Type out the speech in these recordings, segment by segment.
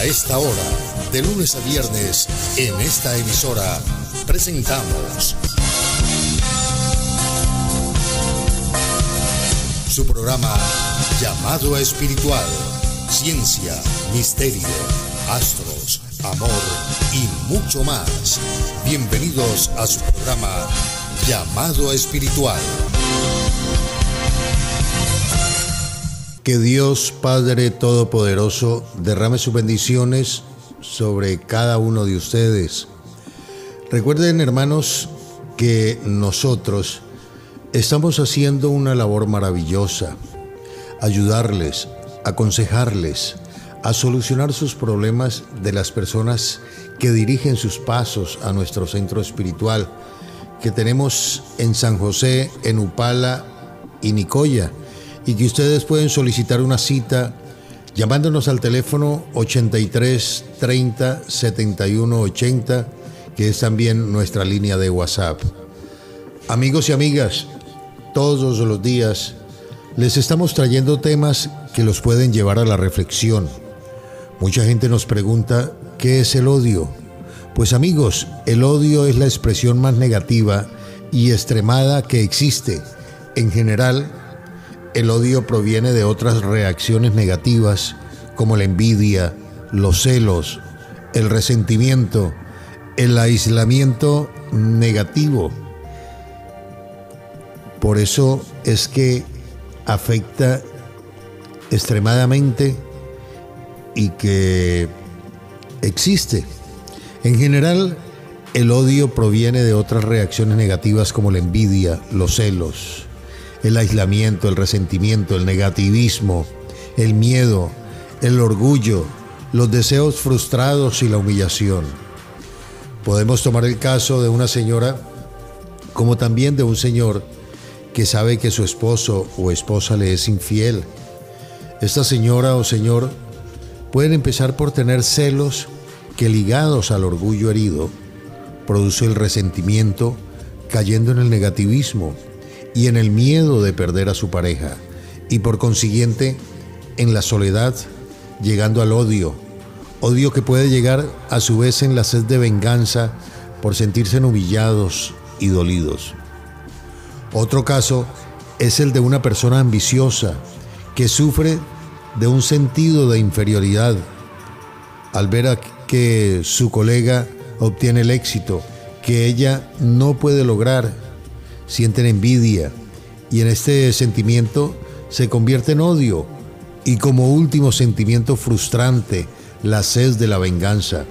A esta hora, de lunes a viernes, en esta emisora, presentamos su programa llamado Espiritual, Ciencia, Misterio, Astros, Amor y mucho más. Bienvenidos a su programa llamado Espiritual. Que Dios Padre Todopoderoso derrame sus bendiciones sobre cada uno de ustedes. Recuerden hermanos que nosotros estamos haciendo una labor maravillosa, ayudarles, aconsejarles a solucionar sus problemas de las personas que dirigen sus pasos a nuestro centro espiritual que tenemos en San José, en Upala y Nicoya y que ustedes pueden solicitar una cita llamándonos al teléfono 83 30 71 80, que es también nuestra línea de WhatsApp. Amigos y amigas, todos los días les estamos trayendo temas que los pueden llevar a la reflexión. Mucha gente nos pregunta, ¿qué es el odio? Pues amigos, el odio es la expresión más negativa y extremada que existe. En general, el odio proviene de otras reacciones negativas como la envidia, los celos, el resentimiento, el aislamiento negativo. Por eso es que afecta extremadamente y que existe. En general, el odio proviene de otras reacciones negativas como la envidia, los celos, el aislamiento, el resentimiento, el negativismo, el miedo, el orgullo, los deseos frustrados y la humillación. Podemos tomar el caso de una señora como también de un señor que sabe que su esposo o esposa le es infiel. Esta señora o señor pueden empezar por tener celos que ligados al orgullo herido produce el resentimiento cayendo en el negativismo y en el miedo de perder a su pareja y por consiguiente en la soledad llegando al odio, odio que puede llegar a su vez en la sed de venganza por sentirse humillados y dolidos. Otro caso es el de una persona ambiciosa que sufre de un sentido de inferioridad al ver que su colega obtiene el éxito que ella no puede lograr sienten envidia y en este sentimiento se convierte en odio y como último sentimiento frustrante, la sed de la venganza.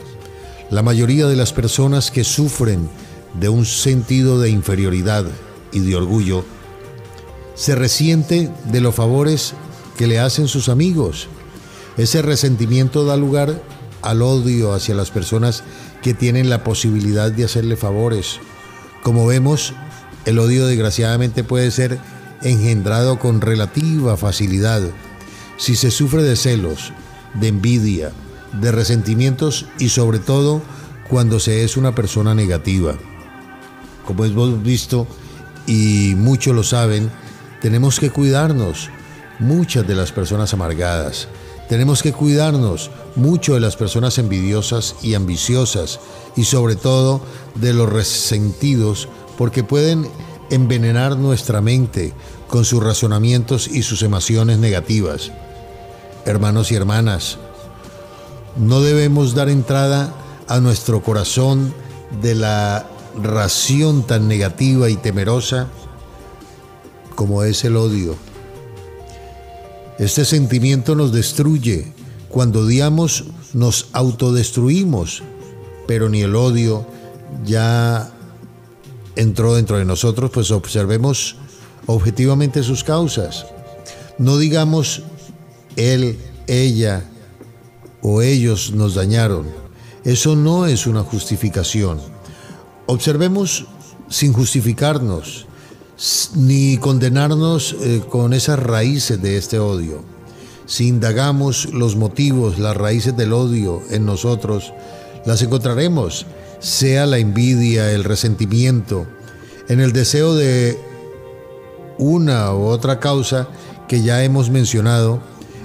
La mayoría de las personas que sufren de un sentido de inferioridad y de orgullo se resiente de los favores que le hacen sus amigos. Ese resentimiento da lugar al odio hacia las personas que tienen la posibilidad de hacerle favores. Como vemos, el odio desgraciadamente puede ser engendrado con relativa facilidad si se sufre de celos, de envidia, de resentimientos y sobre todo cuando se es una persona negativa. Como hemos visto y muchos lo saben, tenemos que cuidarnos muchas de las personas amargadas. Tenemos que cuidarnos mucho de las personas envidiosas y ambiciosas y sobre todo de los resentidos porque pueden envenenar nuestra mente con sus razonamientos y sus emociones negativas. Hermanos y hermanas, no debemos dar entrada a nuestro corazón de la ración tan negativa y temerosa como es el odio. Este sentimiento nos destruye. Cuando odiamos nos autodestruimos, pero ni el odio ya entró dentro de nosotros, pues observemos objetivamente sus causas. No digamos él, ella o ellos nos dañaron. Eso no es una justificación. Observemos sin justificarnos ni condenarnos eh, con esas raíces de este odio. Si indagamos los motivos, las raíces del odio en nosotros, las encontraremos sea la envidia, el resentimiento, en el deseo de una u otra causa que ya hemos mencionado,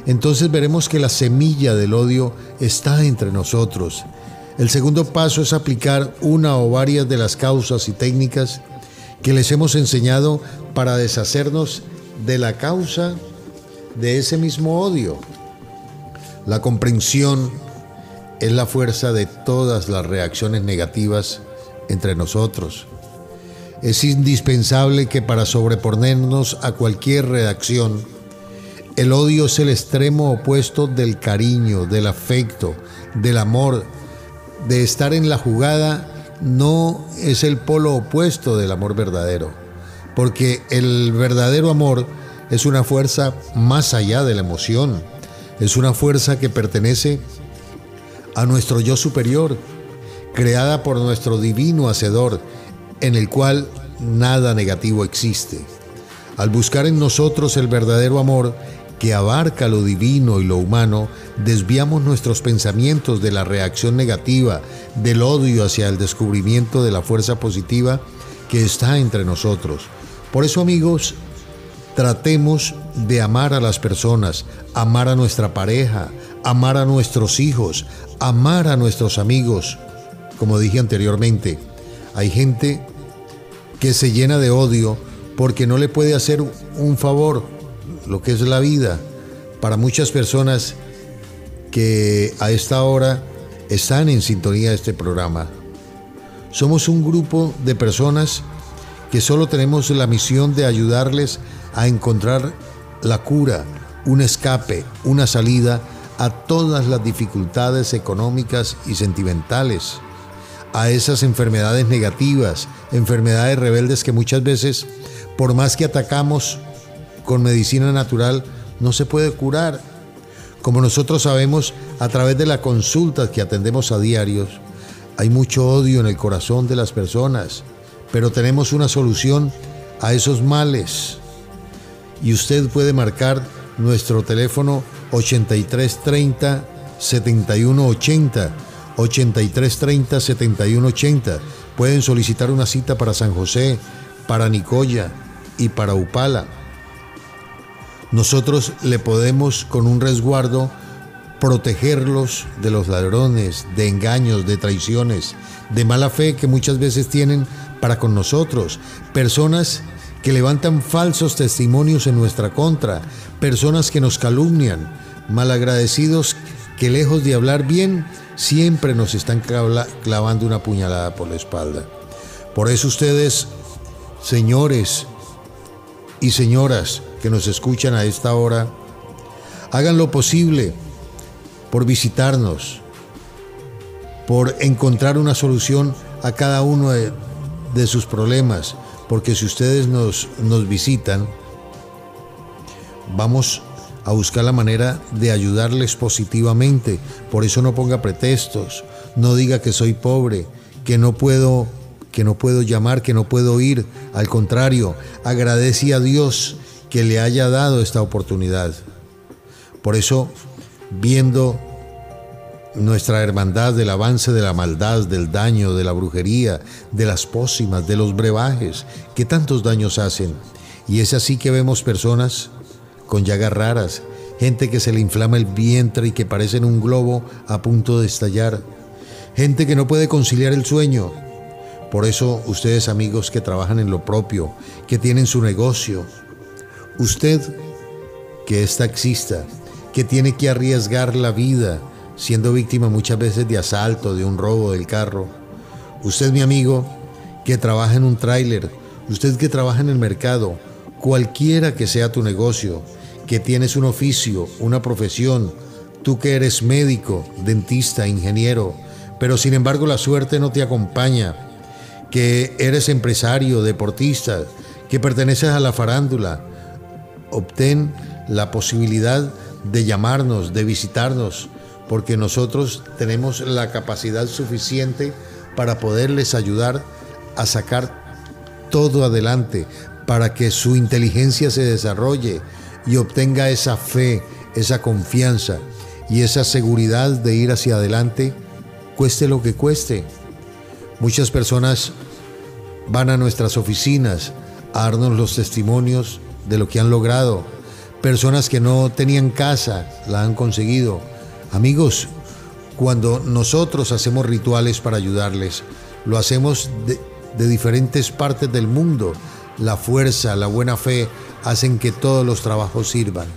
entonces veremos que la semilla del odio está entre nosotros. El segundo paso es aplicar una o varias de las causas y técnicas que les hemos enseñado para deshacernos de la causa de ese mismo odio. La comprensión es la fuerza de todas las reacciones negativas entre nosotros. Es indispensable que para sobreponernos a cualquier reacción, el odio es el extremo opuesto del cariño, del afecto, del amor, de estar en la jugada, no es el polo opuesto del amor verdadero, porque el verdadero amor es una fuerza más allá de la emoción, es una fuerza que pertenece a nuestro yo superior, creada por nuestro divino hacedor, en el cual nada negativo existe. Al buscar en nosotros el verdadero amor que abarca lo divino y lo humano, desviamos nuestros pensamientos de la reacción negativa, del odio hacia el descubrimiento de la fuerza positiva que está entre nosotros. Por eso amigos, tratemos de amar a las personas, amar a nuestra pareja, amar a nuestros hijos, amar a nuestros amigos. Como dije anteriormente, hay gente que se llena de odio porque no le puede hacer un favor, lo que es la vida. Para muchas personas que a esta hora están en sintonía de este programa, somos un grupo de personas que solo tenemos la misión de ayudarles a encontrar la cura, un escape, una salida a todas las dificultades económicas y sentimentales, a esas enfermedades negativas, enfermedades rebeldes que muchas veces, por más que atacamos con medicina natural, no se puede curar. Como nosotros sabemos a través de la consulta que atendemos a diarios, hay mucho odio en el corazón de las personas, pero tenemos una solución a esos males. Y usted puede marcar nuestro teléfono 8330 7180 8330 7180. Pueden solicitar una cita para San José, para Nicoya y para Upala. Nosotros le podemos con un resguardo protegerlos de los ladrones, de engaños, de traiciones, de mala fe que muchas veces tienen para con nosotros. Personas que levantan falsos testimonios en nuestra contra, personas que nos calumnian, malagradecidos que lejos de hablar bien, siempre nos están clavando una puñalada por la espalda. Por eso ustedes, señores y señoras que nos escuchan a esta hora, hagan lo posible por visitarnos, por encontrar una solución a cada uno de, de sus problemas, porque si ustedes nos, nos visitan, vamos a buscar la manera de ayudarles positivamente. Por eso no ponga pretextos, no diga que soy pobre, que no puedo que no puedo llamar, que no puedo ir. Al contrario, agradece a Dios que le haya dado esta oportunidad. Por eso, viendo nuestra hermandad del avance de la maldad, del daño, de la brujería, de las pócimas, de los brebajes, que tantos daños hacen. Y es así que vemos personas con llagas raras, gente que se le inflama el vientre y que parecen un globo a punto de estallar, gente que no puede conciliar el sueño. Por eso ustedes amigos que trabajan en lo propio, que tienen su negocio, usted que es taxista, que tiene que arriesgar la vida, siendo víctima muchas veces de asalto, de un robo del carro. Usted, mi amigo, que trabaja en un tráiler, usted que trabaja en el mercado, cualquiera que sea tu negocio, que tienes un oficio, una profesión, tú que eres médico, dentista, ingeniero, pero sin embargo la suerte no te acompaña, que eres empresario, deportista, que perteneces a la farándula, obtén la posibilidad de llamarnos, de visitarnos, porque nosotros tenemos la capacidad suficiente para poderles ayudar a sacar todo adelante, para que su inteligencia se desarrolle y obtenga esa fe, esa confianza y esa seguridad de ir hacia adelante, cueste lo que cueste. Muchas personas van a nuestras oficinas a darnos los testimonios de lo que han logrado, Personas que no tenían casa la han conseguido. Amigos, cuando nosotros hacemos rituales para ayudarles, lo hacemos de, diferentes partes del mundo. La fuerza, la buena fe hacen que todos los trabajos sirvan.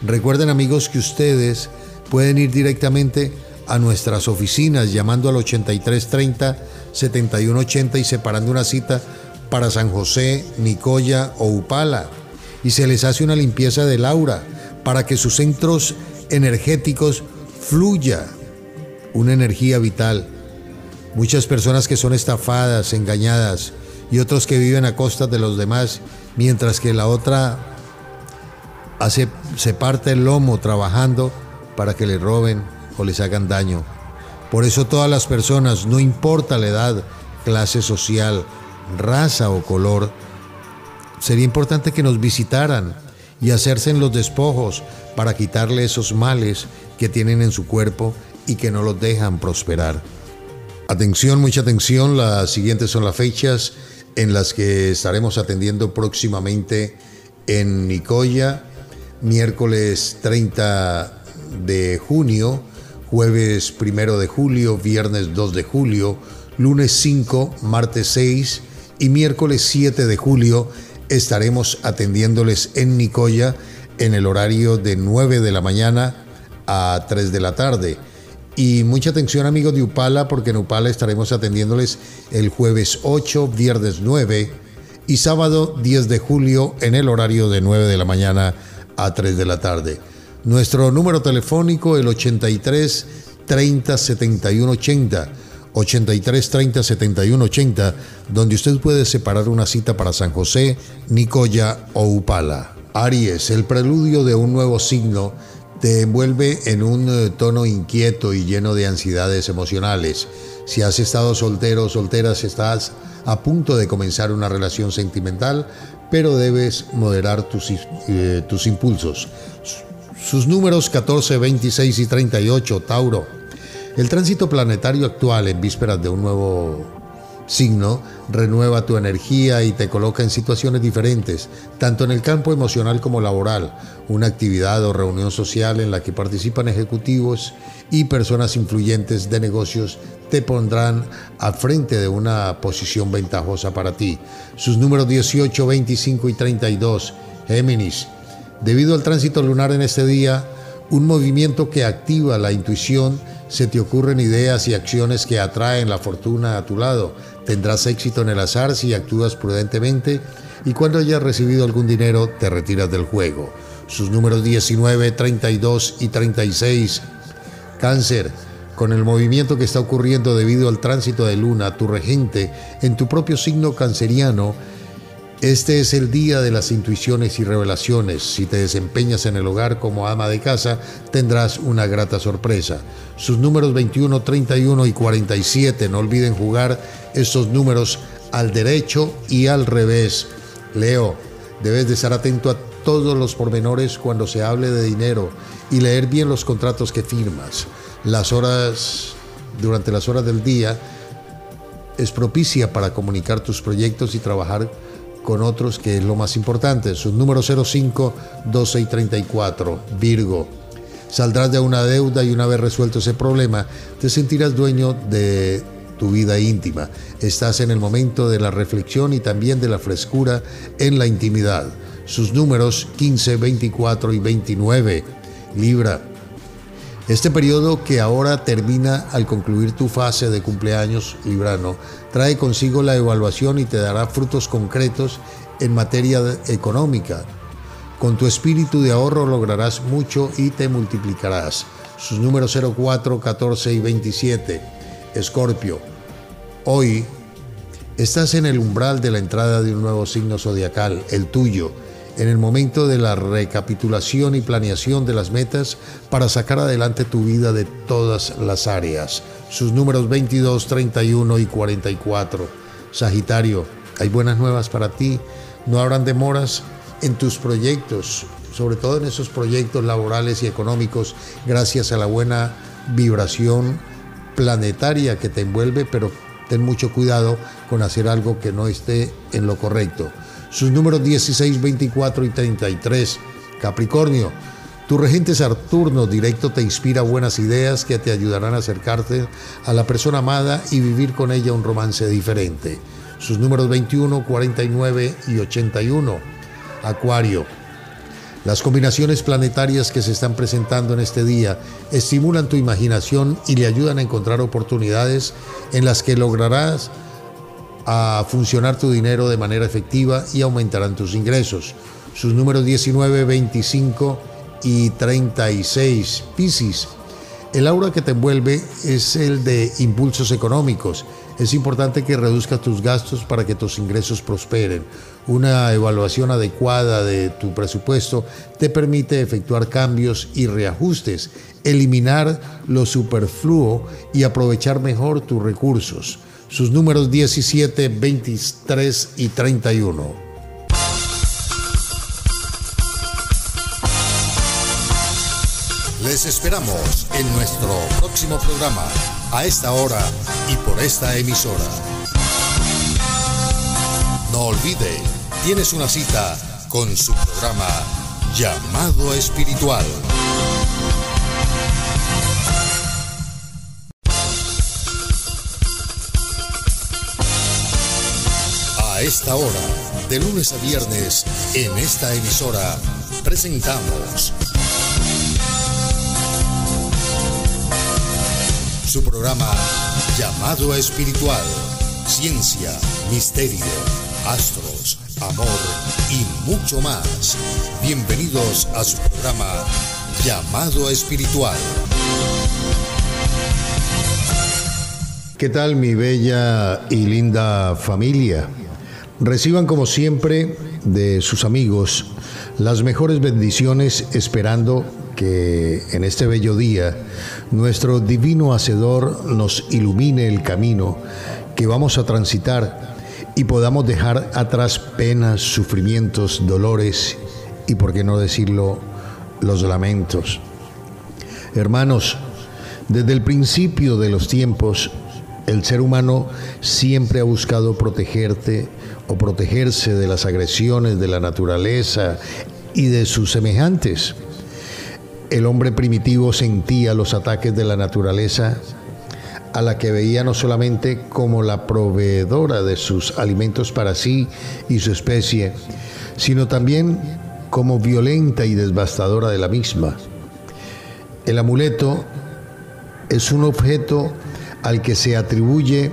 Recuerden amigos que ustedes pueden ir directamente a nuestras oficinas llamando al 8330 7180 y separando una cita para San José, Nicoya o Upala y se les hace una limpieza del aura para que sus centros energéticos fluya una energía vital. Muchas personas que son estafadas, engañadas y otros que viven a costa de los demás, mientras que la otra hace, se parte el lomo trabajando para que le roben o les hagan daño. Por eso todas las personas, no importa la edad, clase social, raza o color, sería importante que nos visitaran y hacerse en los despojos para quitarle esos males que tienen en su cuerpo y que no los dejan prosperar. Atención, mucha atención, las siguientes son las fechas en las que estaremos atendiendo próximamente en Nicoya, miércoles 30 de junio, jueves 1 de julio, viernes 2 de julio, lunes 5, martes 6 y miércoles 7 de julio estaremos atendiéndoles en Nicoya en el horario de 9 de la mañana a 3 de la tarde. Y mucha atención amigos de Upala porque en Upala estaremos atendiéndoles el jueves 8, viernes 9 y sábado 10 de julio en el horario de 9 de la mañana a 3 de la tarde. Nuestro número telefónico el 83 30 71 80. 83 30 71 80, donde usted puede separar una cita para San José, Nicoya o Upala. Aries, el preludio de un nuevo signo, te envuelve en un eh, tono inquieto y lleno de ansiedades emocionales. Si has estado soltero o soltera, estás a punto de comenzar una relación sentimental, pero debes moderar tus, eh, tus impulsos. Sus números 14, 26 y 38, Tauro. El tránsito planetario actual en vísperas de un nuevo signo renueva tu energía y te coloca en situaciones diferentes, tanto en el campo emocional como laboral, una actividad o reunión social en la que participan ejecutivos y personas influyentes de negocios te pondrán al frente de una posición ventajosa para ti. Sus números 18, 25 y 32, Géminis. Debido al tránsito lunar en este día, un movimiento que activa la intuición, se te ocurren ideas y acciones que atraen la fortuna a tu lado. Tendrás éxito en el azar si actúas prudentemente y cuando hayas recibido algún dinero te retiras del juego. Sus números 19, 32 y 36. Cáncer. Con el movimiento que está ocurriendo debido al tránsito de luna, tu regente, en tu propio signo canceriano, este es el día de las intuiciones y revelaciones. Si te desempeñas en el hogar como ama de casa, tendrás una grata sorpresa. Sus números 21, 31 y 47, no olviden jugar estos números al derecho y al revés. Leo, debes de estar atento a todos los pormenores cuando se hable de dinero y leer bien los contratos que firmas. Las horas, durante las horas del día, es propicia para comunicar tus proyectos y trabajar con otros, que es lo más importante. Su número 05, 12 y 34, Virgo. Saldrás de una deuda y una vez resuelto ese problema, te sentirás dueño de tu vida íntima. Estás en el momento de la reflexión y también de la frescura en la intimidad. Sus números 15, 24 y 29. Libra. Este periodo que ahora termina al concluir tu fase de cumpleaños librano trae consigo la evaluación y te dará frutos concretos en materia económica. Con tu espíritu de ahorro lograrás mucho y te multiplicarás. Sus números 04, 14 y 27. Escorpio. Hoy estás en el umbral de la entrada de un nuevo signo zodiacal, el tuyo en el momento de la recapitulación y planeación de las metas para sacar adelante tu vida de todas las áreas. Sus números 22, 31 y 44. Sagitario, hay buenas nuevas para ti. No habrán demoras en tus proyectos, sobre todo en esos proyectos laborales y económicos, gracias a la buena vibración planetaria que te envuelve, pero ten mucho cuidado con hacer algo que no esté en lo correcto sus números 16, 24 y 33. Capricornio, tu regente Saturno directo te inspira buenas ideas que te ayudarán a acercarte a la persona amada y vivir con ella un romance diferente. Sus números 21, 49 y 81. Acuario. Las combinaciones planetarias que se están presentando en este día estimulan tu imaginación y le ayudan a encontrar oportunidades en las que lograrás a funcionar tu dinero de manera efectiva y aumentarán tus ingresos. Sus números 19, 25 y 36. Piscis. El aura que te envuelve es el de impulsos económicos. Es importante que reduzcas tus gastos para que tus ingresos prosperen. Una evaluación adecuada de tu presupuesto te permite efectuar cambios y reajustes, eliminar lo superfluo y aprovechar mejor tus recursos. Sus números 17, 23 y 31. Les esperamos en nuestro próximo programa, a esta hora y por esta emisora. No olvide, tienes una cita con su programa Llamado Espiritual. A esta hora, de lunes a viernes, en esta emisora, presentamos su programa llamado Espiritual, Ciencia, Misterio, Astros, Amor y mucho más. Bienvenidos a su programa llamado Espiritual. ¿Qué tal mi bella y linda familia? Reciban como siempre de sus amigos las mejores bendiciones esperando que en este bello día nuestro divino Hacedor nos ilumine el camino que vamos a transitar y podamos dejar atrás penas, sufrimientos, dolores y, por qué no decirlo, los lamentos. Hermanos, desde el principio de los tiempos, el ser humano siempre ha buscado protegerte o protegerse de las agresiones de la naturaleza y de sus semejantes. El hombre primitivo sentía los ataques de la naturaleza a la que veía no solamente como la proveedora de sus alimentos para sí y su especie, sino también como violenta y devastadora de la misma. El amuleto es un objeto al que se atribuye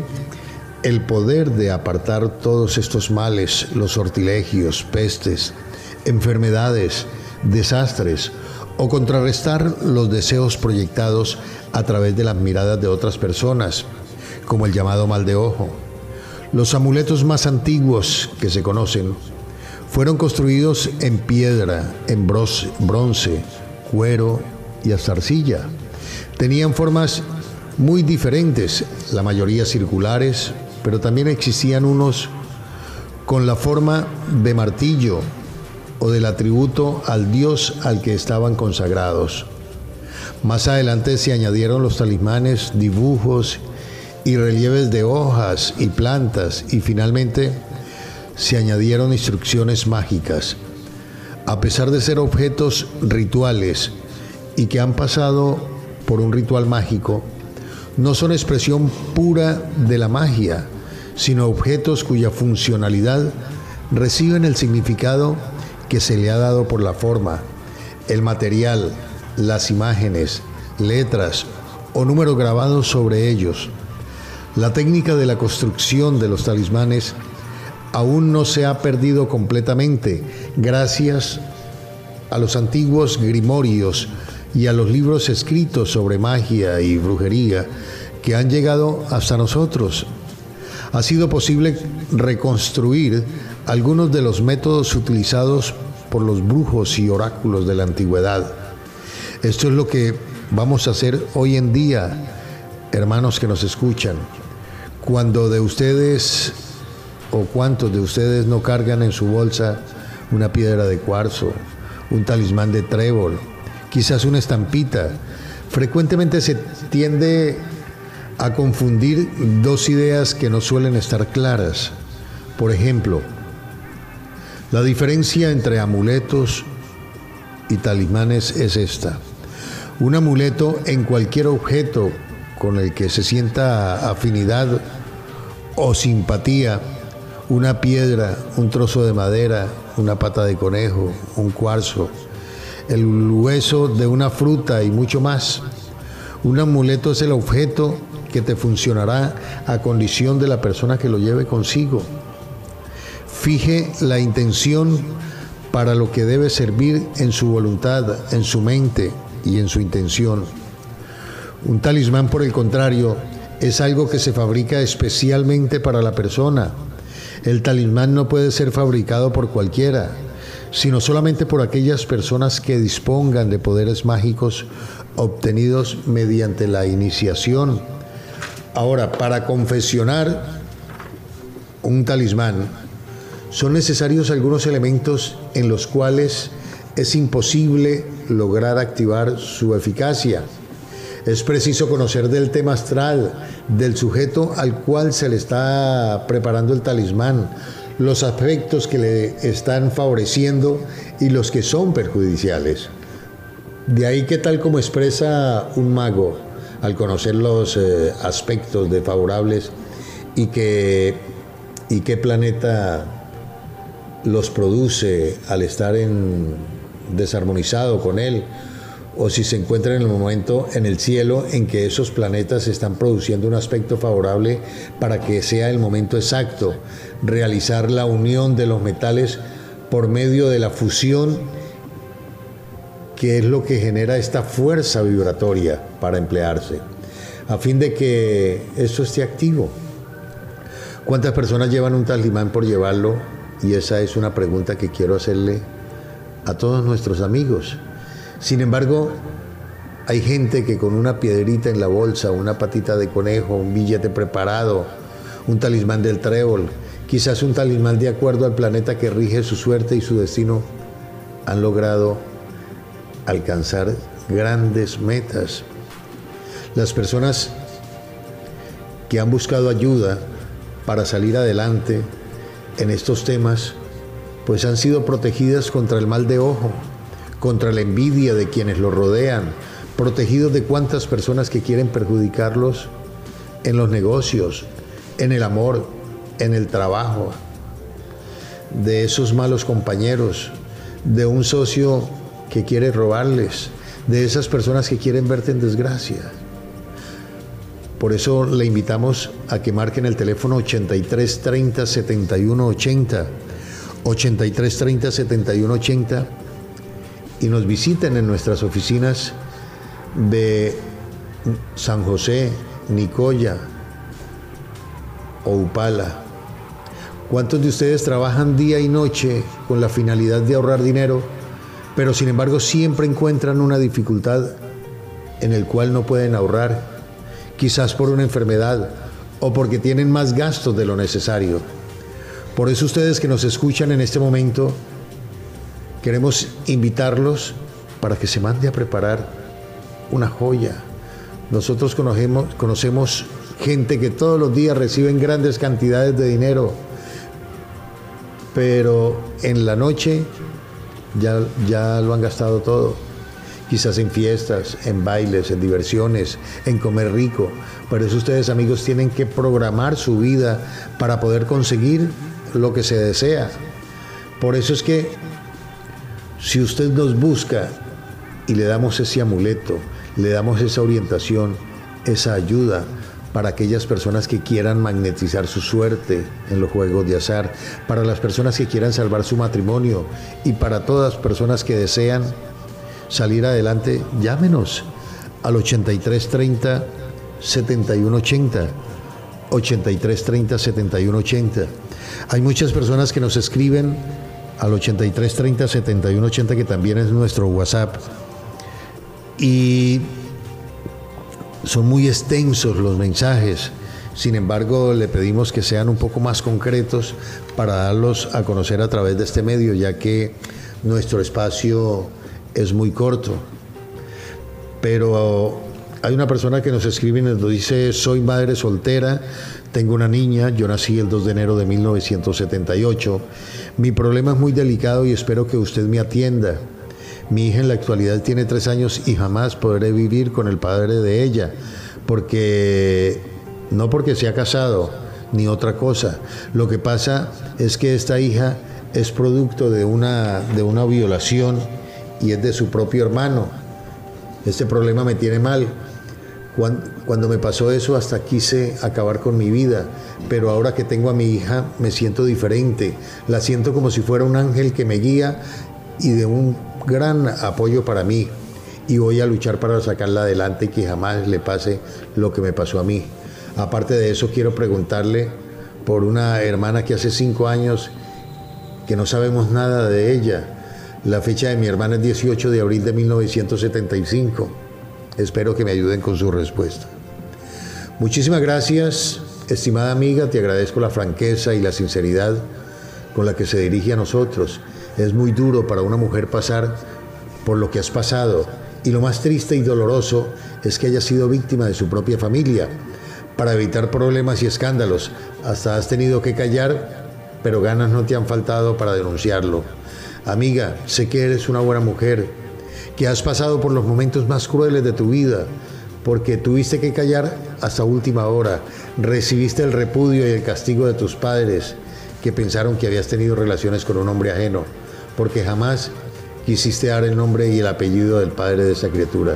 el poder de apartar todos estos males, los sortilegios, pestes, enfermedades, desastres, o contrarrestar los deseos proyectados a través de las miradas de otras personas, como el llamado mal de ojo. Los amuletos más antiguos que se conocen fueron construidos en piedra, en bronce, cuero y hasta arcilla. Tenían formas muy diferentes, la mayoría circulares, pero también existían unos con la forma de martillo, o del atributo al dios al que estaban consagrados. Más adelante se añadieron los talismanes, dibujos y relieves de hojas y plantas y finalmente se añadieron instrucciones mágicas. A pesar de ser objetos rituales y que han pasado por un ritual mágico, no son expresión pura de la magia, sino objetos cuya funcionalidad reciben el significado que se le ha dado por la forma, el material, las imágenes, letras o números grabados sobre ellos. La técnica de la construcción de los talismanes aún no se ha perdido completamente gracias a los antiguos grimorios y a los libros escritos sobre magia y brujería que han llegado hasta nosotros. Ha sido posible reconstruir algunos de los métodos utilizados por los brujos y oráculos de la antigüedad. Esto es lo que vamos a hacer hoy en día, hermanos que nos escuchan. Cuando de ustedes o cuántos de ustedes no cargan en su bolsa una piedra de cuarzo, un talismán de trébol, quizás una estampita. Frecuentemente se tiende a confundir dos ideas que no suelen estar claras. Por ejemplo, la diferencia entre amuletos y talismanes es esta. Un amuleto en cualquier objeto con el que se sienta afinidad o simpatía, una piedra, un trozo de madera, una pata de conejo, un cuarzo, el hueso de una fruta y mucho más. Un amuleto es el objeto que te funcionará a condición de la persona que lo lleve consigo. Fije la intención para lo que debe servir en su voluntad, en su mente y en su intención. Un talismán, por el contrario, es algo que se fabrica especialmente para la persona. El talismán no puede ser fabricado por cualquiera, sino solamente por aquellas personas que dispongan de poderes mágicos obtenidos mediante la iniciación. Ahora, para confesionar un talismán, son necesarios algunos elementos en los cuales es imposible lograr activar su eficacia. Es preciso conocer del tema astral, del sujeto al cual se le está preparando el talismán, los aspectos que le están favoreciendo y los que son perjudiciales. De ahí que tal como expresa un mago al conocer los eh, aspectos desfavorables y que y qué planeta los produce al estar en desarmonizado con él o si se encuentra en el momento en el cielo en que esos planetas están produciendo un aspecto favorable para que sea el momento exacto, realizar la unión de los metales por medio de la fusión, que es lo que genera esta fuerza vibratoria para emplearse, a fin de que esto esté activo. ¿Cuántas personas llevan un talismán por llevarlo? Y esa es una pregunta que quiero hacerle a todos nuestros amigos. Sin embargo, hay gente que con una piedrita en la bolsa, una patita de conejo, un billete preparado, un talismán del trébol, quizás un talismán de acuerdo al planeta que rige su suerte y su destino, han logrado alcanzar grandes metas. Las personas que han buscado ayuda para salir adelante en estos temas, pues han sido protegidas contra el mal de ojo, contra la envidia de quienes los rodean, protegidos de cuantas personas que quieren perjudicarlos en los negocios, en el amor, en el trabajo, de esos malos compañeros, de un socio que quiere robarles, de esas personas que quieren verte en desgracia. Por eso le invitamos a que marquen el teléfono 83 30 71 80, 83 30 71 80 y nos visiten en nuestras oficinas de San José, Nicoya o Upala. ¿Cuántos de ustedes trabajan día y noche con la finalidad de ahorrar dinero, pero sin embargo siempre encuentran una dificultad en el cual no pueden ahorrar, quizás por una enfermedad o porque tienen más gastos de lo necesario? Por eso ustedes que nos escuchan en este momento, Queremos invitarlos para que se mande a preparar una joya. Nosotros conocemos, conocemos gente que todos los días reciben grandes cantidades de dinero, pero en la noche ya, ya lo han gastado todo. Quizás en fiestas, en bailes, en diversiones, en comer rico. Por eso ustedes amigos tienen que programar su vida para poder conseguir lo que se desea. Por eso es que si usted nos busca y le damos ese amuleto, le damos esa orientación, esa ayuda para aquellas personas que quieran magnetizar su suerte en los juegos de azar, para las personas que quieran salvar su matrimonio y para todas las personas que desean salir adelante, llámenos al 8330 7180. 8330 7180. Hay muchas personas que nos escriben al 83 30 71 80 que también es nuestro WhatsApp. Y son muy extensos los mensajes. Sin embargo, le pedimos que sean un poco más concretos para darlos a conocer a través de este medio, ya que nuestro espacio es muy corto. Pero hay una persona que nos escribe y nos dice, soy madre soltera, tengo una niña, yo nací el 2 de enero de 1978. Mi problema es muy delicado y espero que usted me atienda. Mi hija en la actualidad tiene tres años y jamás podré vivir con el padre de ella, porque no porque se ha casado ni otra cosa. Lo que pasa es que esta hija es producto de una, de una violación y es de su propio hermano. Este problema me tiene mal. Cuando, me pasó eso hasta quise acabar con mi vida, pero ahora que tengo a mi hija me siento diferente. La siento como si fuera un ángel que me guía y de un gran apoyo para mí. Y voy a luchar para sacarla adelante y que jamás le pase lo que me pasó a mí. Aparte de eso, quiero preguntarle por una hermana que hace cinco años que no sabemos nada de ella. La fecha de mi hermana es 18 de abril de 1975. Espero que me ayuden con su respuesta. Muchísimas gracias, estimada amiga, te agradezco la franqueza y la sinceridad con la que se dirige a nosotros. Es muy duro para una mujer pasar por lo que has pasado y lo más triste y doloroso es que haya sido víctima de su propia familia. Para evitar problemas y escándalos, hasta has tenido que callar, pero ganas no te han faltado para denunciarlo. Amiga, sé que eres una buena mujer, que has pasado por los momentos más crueles de tu vida, porque tuviste que callar hasta última hora, recibiste el repudio y el castigo de tus padres, que pensaron que habías tenido relaciones con un hombre ajeno, porque jamás quisiste dar el nombre y el apellido del padre de esa criatura.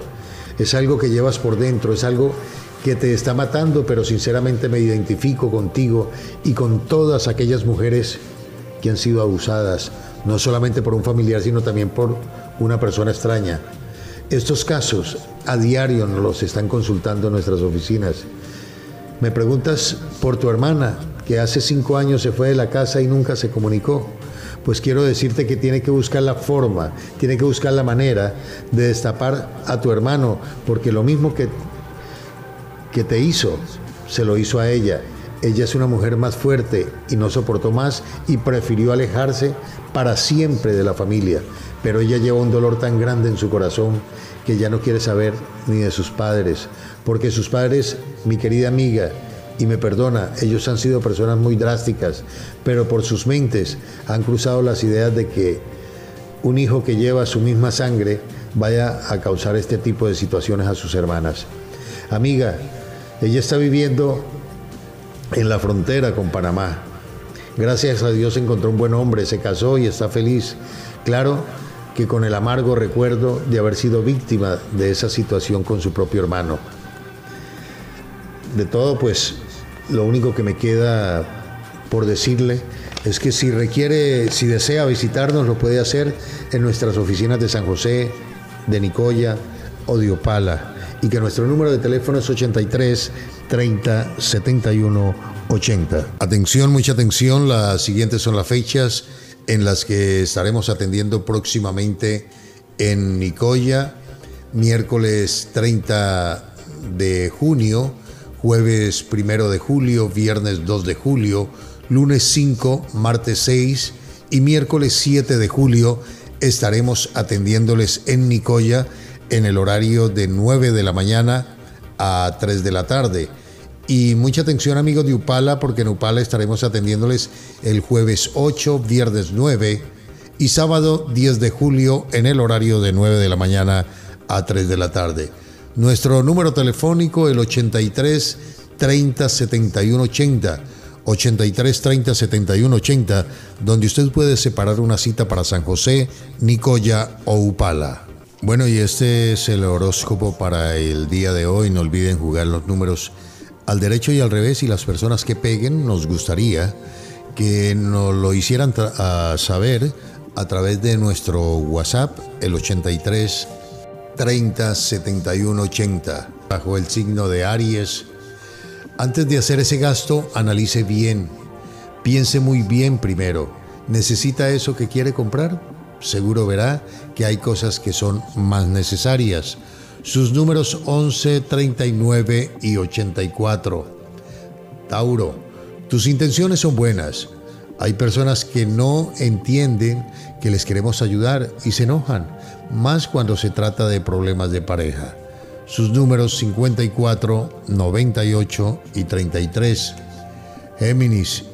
Es algo que llevas por dentro, es algo que te está matando, pero sinceramente me identifico contigo y con todas aquellas mujeres que han sido abusadas, no solamente por un familiar, sino también por una persona extraña. Estos casos a diario nos están consultando en nuestras oficinas. Me preguntas por tu hermana, que hace cinco años se fue de la casa y nunca se comunicó. Pues quiero decirte que tiene que buscar la forma, tiene que buscar la manera de destapar a tu hermano, porque lo mismo que, que te hizo, se lo hizo a ella. Ella es una mujer más fuerte y no soportó más y prefirió alejarse para siempre de la familia pero ella lleva un dolor tan grande en su corazón que ya no quiere saber ni de sus padres, porque sus padres, mi querida amiga, y me perdona, ellos han sido personas muy drásticas, pero por sus mentes han cruzado las ideas de que un hijo que lleva su misma sangre vaya a causar este tipo de situaciones a sus hermanas. Amiga, ella está viviendo en la frontera con Panamá. Gracias a Dios encontró un buen hombre, se casó y está feliz. Claro que con el amargo recuerdo de haber sido víctima de esa situación con su propio hermano. De todo, pues, lo único que me queda por decirle es que si requiere, si desea visitarnos, lo puede hacer en nuestras oficinas de San José, de Nicoya o de Opala. Y que nuestro número de teléfono es 83 30 71 80. Atención, mucha atención, las siguientes son las fechas en las que estaremos atendiendo próximamente en Nicoya, miércoles 30 de junio, jueves 1 de julio, viernes 2 de julio, lunes 5, martes 6 y miércoles 7 de julio estaremos atendiéndoles en Nicoya en el horario de 9 de la mañana a 3 de la tarde. Y mucha atención amigos de Upala, porque en Upala estaremos atendiéndoles el jueves 8, viernes 9 y sábado 10 de julio en el horario de 9 de la mañana a 3 de la tarde. Nuestro número telefónico el 83 30 71 80. 83 30 71 80, donde usted puede separar una cita para San José, Nicoya o Upala. Bueno, y este es el horóscopo para el día de hoy. No olviden jugar los números al derecho y al revés y las personas que peguen nos gustaría que nos lo hicieran saber a través de nuestro WhatsApp el 83 30 71 80 bajo el signo de Aries. Antes de hacer ese gasto, analice bien, piense muy bien primero. ¿Necesita eso que quiere comprar? Seguro verá que hay cosas que son más necesarias sus números 11, 39 y 84. Tauro, tus intenciones son buenas. Hay personas que no entienden que les queremos ayudar y se enojan, más cuando se trata de problemas de pareja. Sus números 54, 98 y 33. Géminis,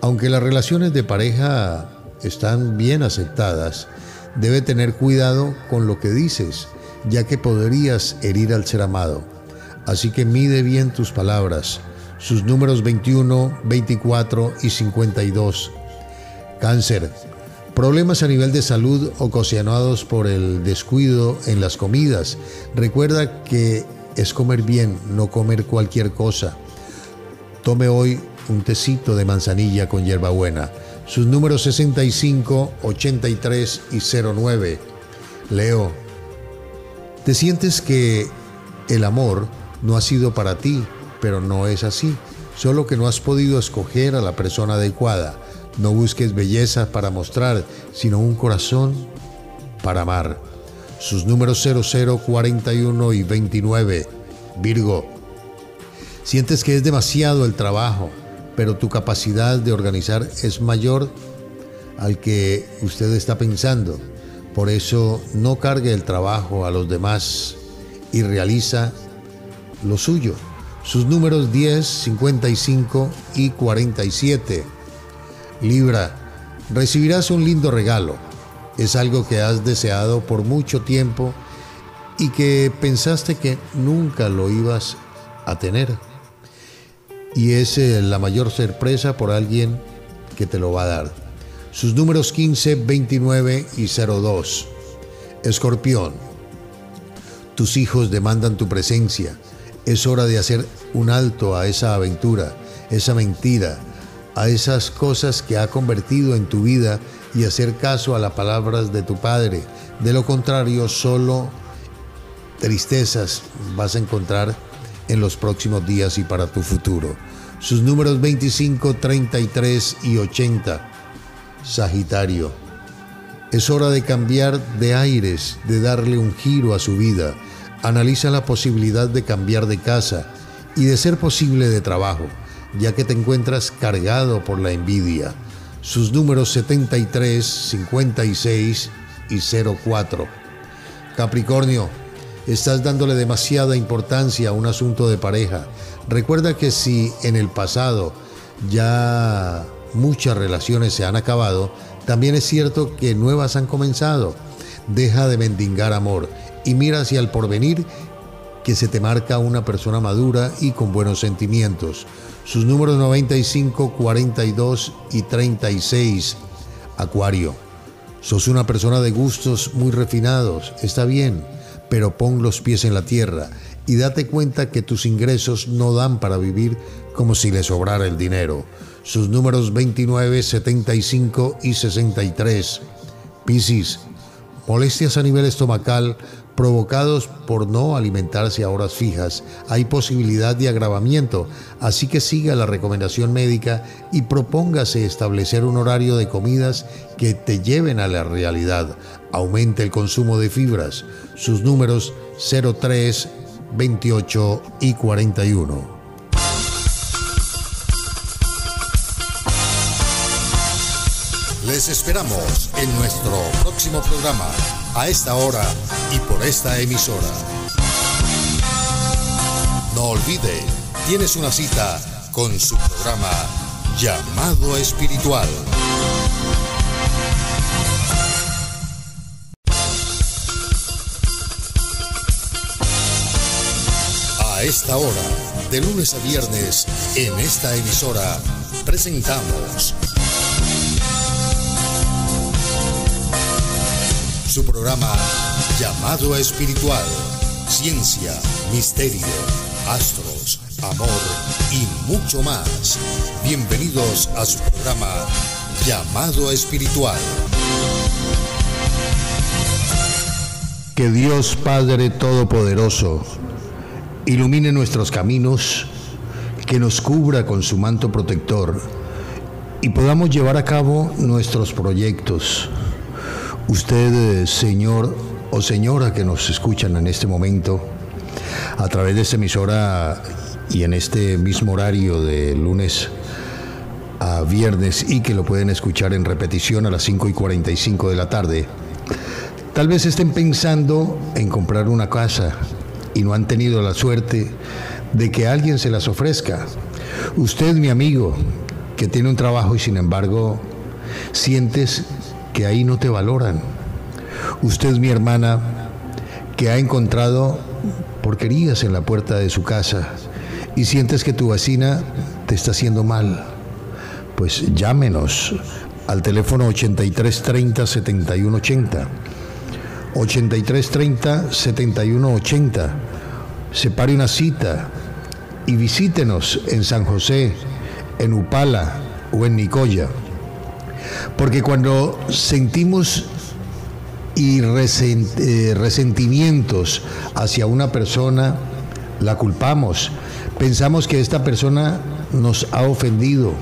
aunque las relaciones de pareja están bien aceptadas, debe tener cuidado con lo que dices, ya que podrías herir al ser amado. Así que mide bien tus palabras. Sus números 21, 24 y 52. Cáncer. Problemas a nivel de salud ocasionados por el descuido en las comidas. Recuerda que es comer bien, no comer cualquier cosa. Tome hoy un tecito de manzanilla con hierbabuena. Sus números 65, 83 y 09. Leo, te sientes que el amor no ha sido para ti, pero no es así. Solo que no has podido escoger a la persona adecuada. No busques belleza para mostrar, sino un corazón para amar. Sus números 00, 41 y 29. Virgo, sientes que es demasiado el trabajo, pero tu capacidad de organizar es mayor al que usted está pensando. Por eso no cargue el trabajo a los demás y realiza lo suyo. Sus números 10, 55 y 47. Libra, recibirás un lindo regalo. Es algo que has deseado por mucho tiempo y que pensaste que nunca lo ibas a tener. Y es eh, la mayor sorpresa por alguien que te lo va a dar. Sus números 15, 29 y 02. Escorpión, tus hijos demandan tu presencia. Es hora de hacer un alto a esa aventura, esa mentira, a esas cosas que ha convertido en tu vida y hacer caso a las palabras de tu padre. De lo contrario, solo tristezas vas a encontrar en los próximos días y para tu futuro. Sus números 25, 33 y 80. Sagitario. Es hora de cambiar de aires, de darle un giro a su vida. Analiza la posibilidad de cambiar de casa y de ser posible de trabajo, ya que te encuentras cargado por la envidia. Sus números 73, 56 y 04. Capricornio, estás dándole demasiada importancia a un asunto de pareja. Recuerda que si en el pasado ya muchas relaciones se han acabado, también es cierto que nuevas han comenzado. Deja de mendigar amor y mira hacia el porvenir que se te marca una persona madura y con buenos sentimientos. Sus números 95, 42 y 36. Acuario. Sos una persona de gustos muy refinados, está bien pero pon los pies en la tierra y date cuenta que tus ingresos no dan para vivir como si le sobrara el dinero. Sus números 29, 75 y 63. Piscis, molestias a nivel estomacal provocados por no alimentarse a horas fijas. Hay posibilidad de agravamiento, así que siga la recomendación médica y propóngase establecer un horario de comidas que te lleven a la realidad. Aumente el consumo de fibras. Sus números 03, 28 y 41. Les esperamos en nuestro próximo programa, a esta hora y por esta emisora. No olvide, tienes una cita con su programa Llamado Espiritual. A esta hora, de lunes a viernes, en esta emisora, presentamos su programa llamado espiritual, ciencia, misterio, astros, amor y mucho más. Bienvenidos a su programa llamado espiritual. Que Dios Padre Todopoderoso ilumine nuestros caminos, que nos cubra con su manto protector y podamos llevar a cabo nuestros proyectos Usted, eh, señor o señora que nos escuchan en este momento, a través de esta emisora y en este mismo horario de lunes a viernes y que lo pueden escuchar en repetición a las 5 y 45 de la tarde, tal vez estén pensando en comprar una casa y no han tenido la suerte de que alguien se las ofrezca. Usted, mi amigo, que tiene un trabajo y sin embargo sientes que ahí no te valoran. Usted, mi hermana, que ha encontrado porquerías en la puerta de su casa y sientes que tu vecina te está haciendo mal, pues llámenos al teléfono 8330 7180. 8330 7180. Separe una cita y visítenos en San José, en Upala o en Nicoya. Porque cuando sentimos y eh, resentimientos hacia una persona, la culpamos. Pensamos que esta persona nos ha ofendido,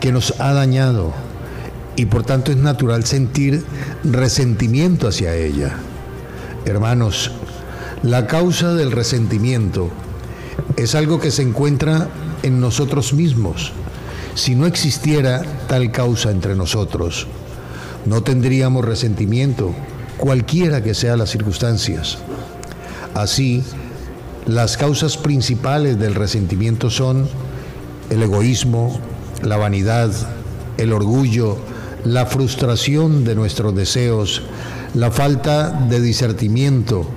que nos ha dañado y por tanto es natural sentir resentimiento hacia ella. Hermanos, la causa del resentimiento es algo que se encuentra en nosotros mismos. Si no existiera tal causa entre nosotros, no tendríamos resentimiento, cualquiera que sean las circunstancias. Así, las causas principales del resentimiento son el egoísmo, la vanidad, el orgullo, la frustración de nuestros deseos, la falta de discernimiento,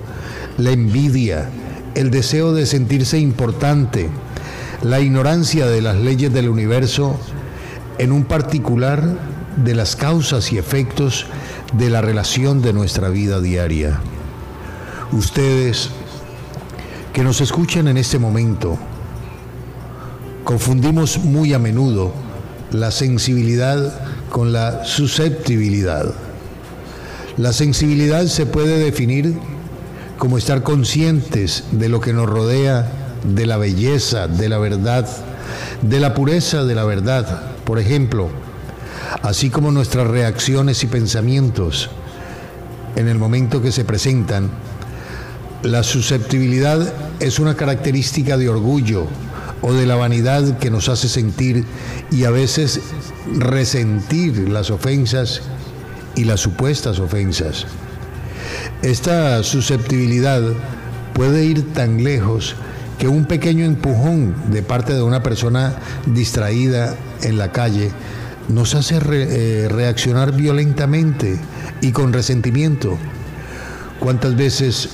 la envidia, el deseo de sentirse importante, la ignorancia de las leyes del universo, en un particular de las causas y efectos de la relación de nuestra vida diaria. Ustedes que nos escuchan en este momento, confundimos muy a menudo la sensibilidad con la susceptibilidad. La sensibilidad se puede definir como estar conscientes de lo que nos rodea, de la belleza, de la verdad, de la pureza de la verdad. Por ejemplo, así como nuestras reacciones y pensamientos en el momento que se presentan, la susceptibilidad es una característica de orgullo o de la vanidad que nos hace sentir y a veces resentir las ofensas y las supuestas ofensas. Esta susceptibilidad puede ir tan lejos que un pequeño empujón de parte de una persona distraída en la calle nos hace eh, reaccionar violentamente y con resentimiento. ¿Cuántas veces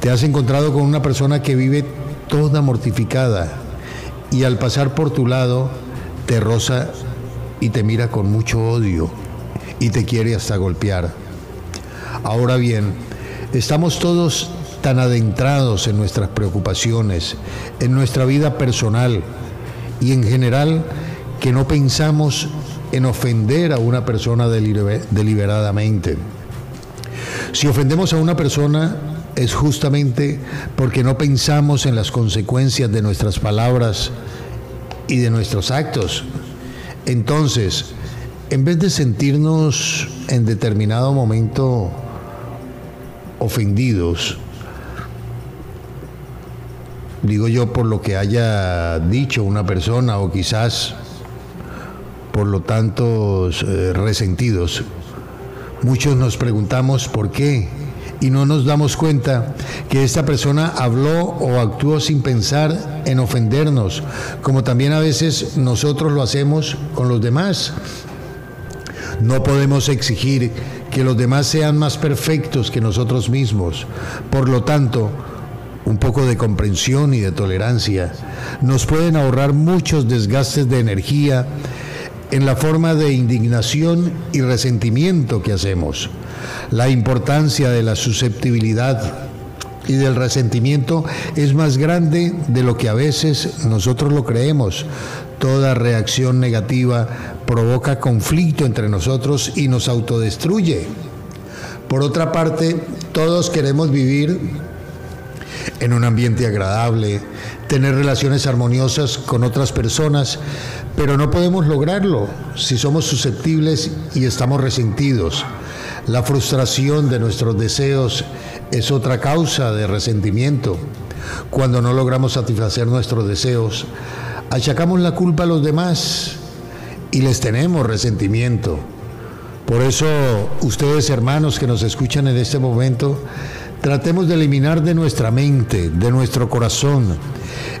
te has encontrado con una persona que vive toda mortificada y al pasar por tu lado te roza y te mira con mucho odio y te quiere hasta golpear. Ahora bien, estamos todos tan adentrados en nuestras preocupaciones, en nuestra vida personal y en general que no pensamos en ofender a una persona deliberadamente. Si ofendemos a una persona es justamente porque no pensamos en las consecuencias de nuestras palabras y de nuestros actos. Entonces, en vez de sentirnos en determinado momento ofendidos, digo yo por lo que haya dicho una persona o quizás por lo tanto eh, resentidos, muchos nos preguntamos por qué y no nos damos cuenta que esta persona habló o actuó sin pensar en ofendernos, como también a veces nosotros lo hacemos con los demás. No podemos exigir que los demás sean más perfectos que nosotros mismos. Por lo tanto, un poco de comprensión y de tolerancia nos pueden ahorrar muchos desgastes de energía en la forma de indignación y resentimiento que hacemos. La importancia de la susceptibilidad y del resentimiento es más grande de lo que a veces nosotros lo creemos. Toda reacción negativa provoca conflicto entre nosotros y nos autodestruye. Por otra parte, todos queremos vivir en un ambiente agradable, tener relaciones armoniosas con otras personas, pero no podemos lograrlo si somos susceptibles y estamos resentidos. La frustración de nuestros deseos es otra causa de resentimiento. Cuando no logramos satisfacer nuestros deseos, achacamos la culpa a los demás y les tenemos resentimiento. Por eso, ustedes hermanos que nos escuchan en este momento, tratemos de eliminar de nuestra mente, de nuestro corazón,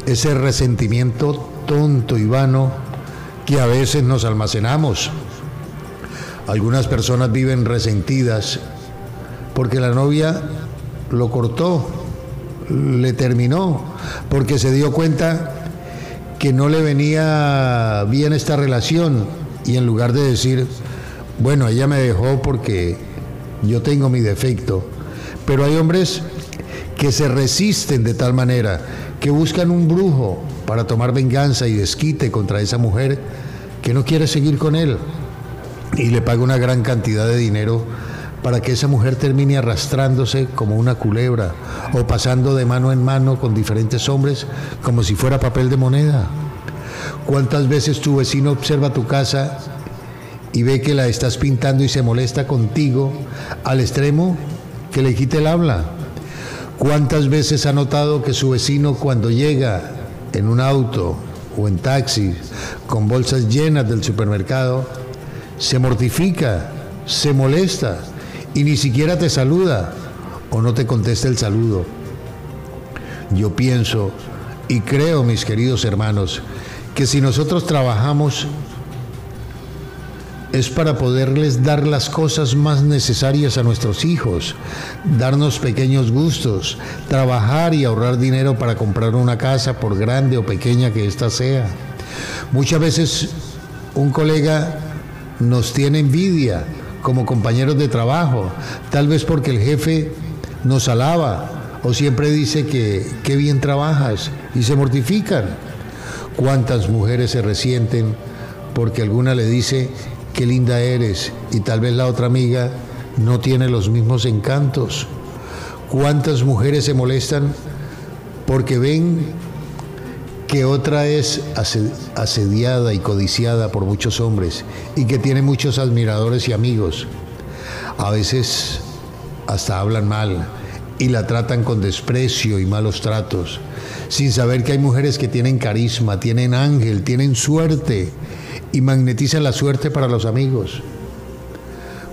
ese resentimiento tonto y vano que a veces nos almacenamos. Algunas personas viven resentidas porque la novia lo cortó, le terminó, porque se dio cuenta que no le venía bien esta relación y en lugar de decir, bueno, ella me dejó porque yo tengo mi defecto, pero hay hombres que se resisten de tal manera que buscan un brujo para tomar venganza y desquite contra esa mujer que no quiere seguir con él y le paga una gran cantidad de dinero para que esa mujer termine arrastrándose como una culebra o pasando de mano en mano con diferentes hombres como si fuera papel de moneda. ¿Cuántas veces tu vecino observa tu casa y ve que la estás pintando y se molesta contigo al extremo que le quite el habla? ¿Cuántas veces ha notado que su vecino cuando llega en un auto o en taxi con bolsas llenas del supermercado se mortifica, se molesta y ni siquiera te saluda o no te contesta el saludo. Yo pienso y creo, mis queridos hermanos, que si nosotros trabajamos es para poderles dar las cosas más necesarias a nuestros hijos, darnos pequeños gustos, trabajar y ahorrar dinero para comprar una casa, por grande o pequeña que ésta sea. Muchas veces un colega nos tiene envidia como compañeros de trabajo, tal vez porque el jefe nos alaba o siempre dice que qué bien trabajas y se mortifican. ¿Cuántas mujeres se resienten porque alguna le dice qué linda eres y tal vez la otra amiga no tiene los mismos encantos? ¿Cuántas mujeres se molestan porque ven que otra es asediada y codiciada por muchos hombres y que tiene muchos admiradores y amigos. A veces hasta hablan mal y la tratan con desprecio y malos tratos, sin saber que hay mujeres que tienen carisma, tienen ángel, tienen suerte y magnetizan la suerte para los amigos.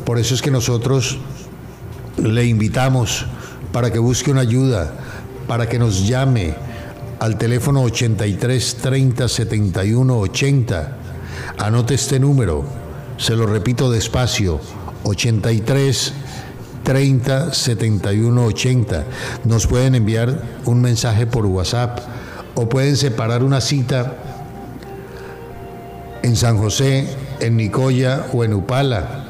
Por eso es que nosotros le invitamos para que busque una ayuda, para que nos llame, al teléfono 83 30 71 80. Anote este número, se lo repito despacio, 83 30 71 80. Nos pueden enviar un mensaje por WhatsApp o pueden separar una cita en San José, en Nicoya o en Upala.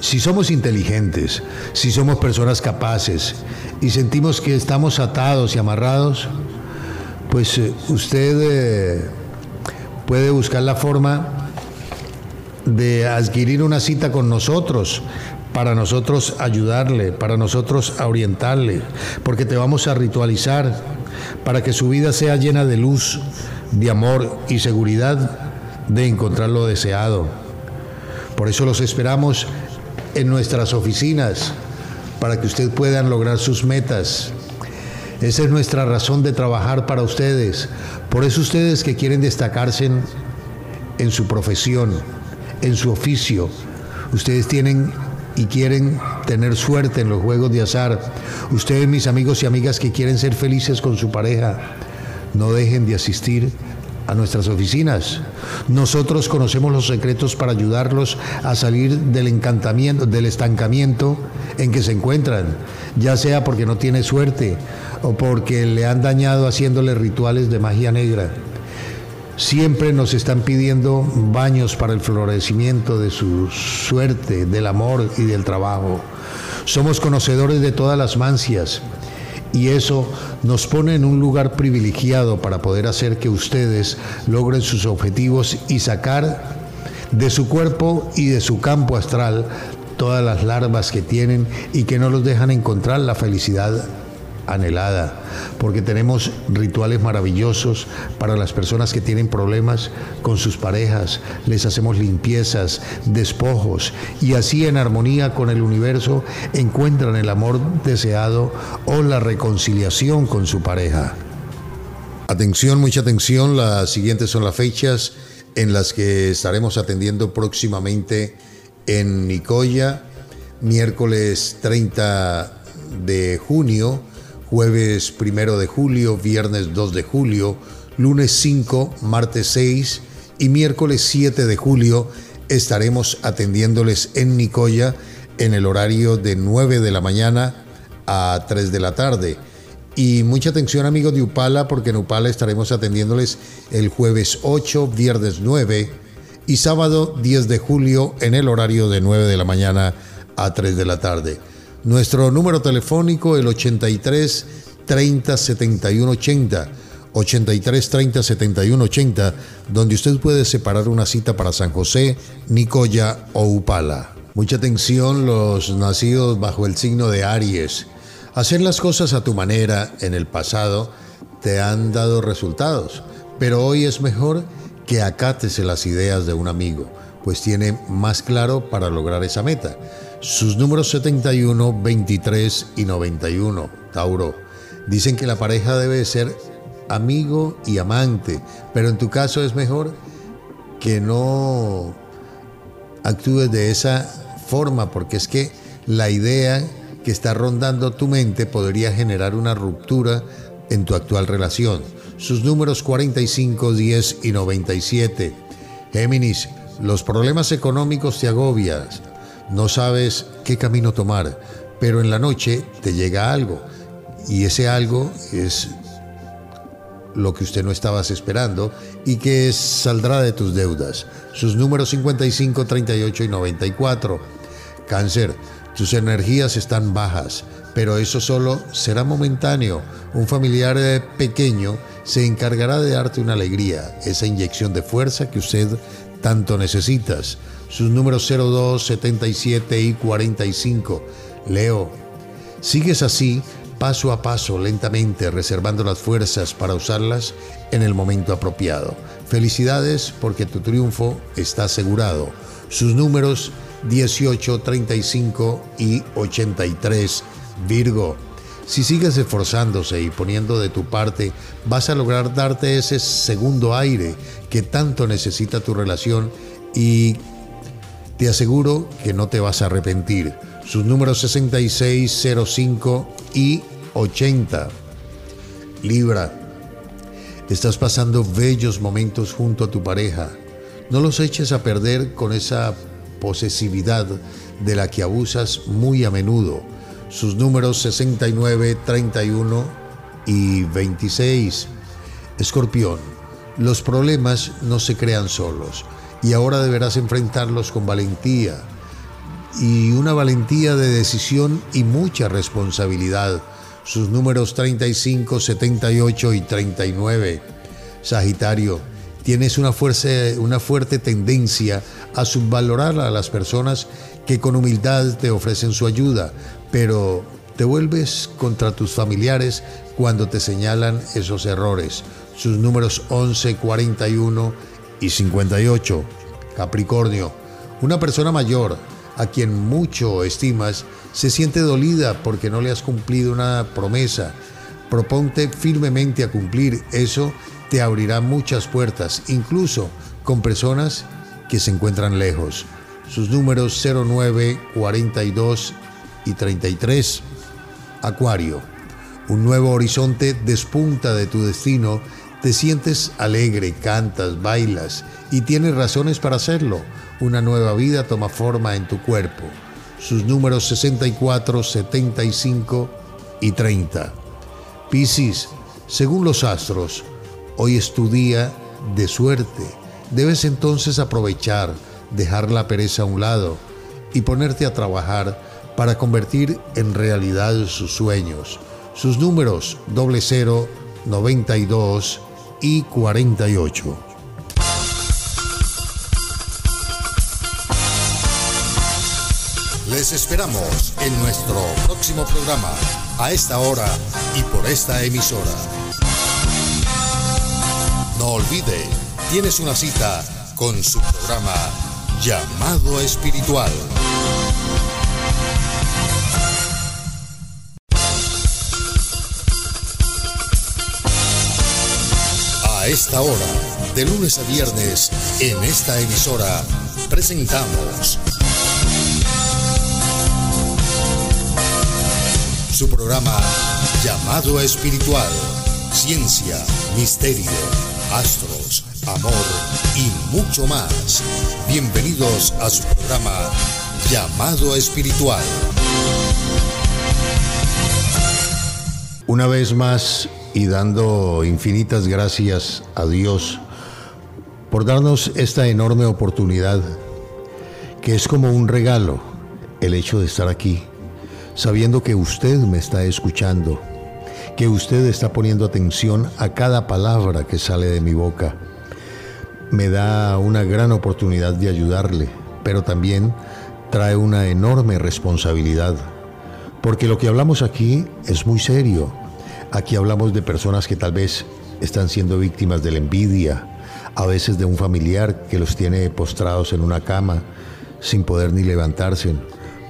Si somos inteligentes, si somos personas capaces y sentimos que estamos atados y amarrados, pues eh, usted eh, puede buscar la forma de adquirir una cita con nosotros para nosotros ayudarle, para nosotros orientarle, porque te vamos a ritualizar para que su vida sea llena de luz, de amor y seguridad de encontrar lo deseado. Por eso los esperamos en nuestras oficinas para que usted puedan lograr sus metas esa es nuestra razón de trabajar para ustedes. Por eso ustedes que quieren destacarse en, su profesión, en su oficio, ustedes tienen y quieren tener suerte en los juegos de azar. Ustedes, mis amigos y amigas que quieren ser felices con su pareja, no dejen de asistir a nuestras oficinas. Nosotros conocemos los secretos para ayudarlos a salir del encantamiento, del estancamiento en que se encuentran, ya sea porque no tiene suerte o porque le han dañado haciéndole rituales de magia negra. Siempre nos están pidiendo baños para el florecimiento de su suerte, del amor y del trabajo. Somos conocedores de todas las mancias y eso nos pone en un lugar privilegiado para poder hacer que ustedes logren sus objetivos y sacar de su cuerpo y de su campo astral todas las larvas que tienen y que no los dejan encontrar la felicidad anhelada, porque tenemos rituales maravillosos para las personas que tienen problemas con sus parejas, les hacemos limpiezas, despojos y así en armonía con el universo encuentran el amor deseado o la reconciliación con su pareja. Atención, mucha atención, las siguientes son las fechas en las que estaremos atendiendo próximamente en Nicoya, miércoles 30 de junio, jueves primero de julio, viernes 2 de julio, lunes 5, martes 6 y miércoles 7 de julio estaremos atendiéndoles en Nicoya en el horario de 9 de la mañana a 3 de la tarde. Y mucha atención amigos de Upala porque en Upala estaremos atendiéndoles el jueves 8, viernes 9 y sábado 10 de julio en el horario de 9 de la mañana a 3 de la tarde. Nuestro número telefónico el 83 30 71 80. 83 30 71 80, donde usted puede separar una cita para San José, Nicoya o Upala. Mucha atención los nacidos bajo el signo de Aries. Hacer las cosas a tu manera en el pasado te han dado resultados, pero hoy es mejor que acates las ideas de un amigo, pues tiene más claro para lograr esa meta. Sus números 71, 23 y 91, Tauro, dicen que la pareja debe ser amigo y amante, pero en tu caso es mejor que no actúes de esa forma, porque es que la idea que está rondando tu mente podría generar una ruptura en tu actual relación. Sus números 45, 10 y 97. Géminis, los problemas económicos te agobian, no sabes qué camino tomar, pero en la noche te llega algo y ese algo es lo que usted no estabas esperando y que saldrá de tus deudas. Sus números 55, 38 y 94. Cáncer, tus energías están bajas, pero eso solo será momentáneo. Un familiar eh, pequeño se encargará de darte una alegría, esa inyección de fuerza que usted tanto necesitas. Sus números 02, 77 y 45. Leo, sigues así paso a paso, lentamente, reservando las fuerzas para usarlas en el momento apropiado. Felicidades porque tu triunfo está asegurado. Sus números 18, 35 y 83. Virgo, si sigues esforzándose y poniendo de tu parte, vas a lograr darte ese segundo aire que tanto necesita tu relación y te aseguro que no te vas a arrepentir. Sus números 66, 05 y 80. Libra, estás pasando bellos momentos junto a tu pareja. No los eches a perder con esa posesividad de la que abusas muy a menudo. Sus números 69, 31 y 26. Escorpión, los problemas no se crean solos y ahora deberás enfrentarlos con valentía y una valentía de decisión y mucha responsabilidad. Sus números 35, 78 y 39. Sagitario, tienes una, fuerza, una fuerte tendencia a subvalorar a las personas que con humildad te ofrecen su ayuda, pero te vuelves contra tus familiares cuando te señalan esos errores. Sus números 11, 41 y 58. Capricornio, una persona mayor a quien mucho estimas se siente dolida porque no le has cumplido una promesa. Proponte firmemente a cumplir eso te abrirá muchas puertas, incluso con personas que se encuentran lejos. Sus números 09, 42 y 33. Acuario. Un nuevo horizonte despunta de tu destino. Te sientes alegre, cantas, bailas y tienes razones para hacerlo. Una nueva vida toma forma en tu cuerpo. Sus números 64, 75 y 30. Piscis, según los astros, Hoy es tu día de suerte. Debes entonces aprovechar, dejar la pereza a un lado y ponerte a trabajar para convertir en realidad sus sueños. Sus números 00, 92 y 48. Les esperamos en nuestro próximo programa, a esta hora y por esta emisora. No olvide, tienes una cita con su programa Llamado Espiritual. A esta hora, de lunes a viernes, en esta emisora, presentamos su programa Llamado Espiritual, Ciencia, Misterio astros, amor y mucho más. Bienvenidos a su programa Llamado Espiritual. Una vez más y dando infinitas gracias a Dios por darnos esta enorme oportunidad, que es como un regalo el hecho de estar aquí, sabiendo que usted me está escuchando, que usted está poniendo atención a cada palabra que sale de mi boca. Me da una gran oportunidad de ayudarle, pero también trae una enorme responsabilidad porque lo que hablamos aquí es muy serio. Aquí hablamos de personas que tal vez están siendo víctimas de la envidia, a veces de un familiar que los tiene postrados en una cama sin poder ni levantarse,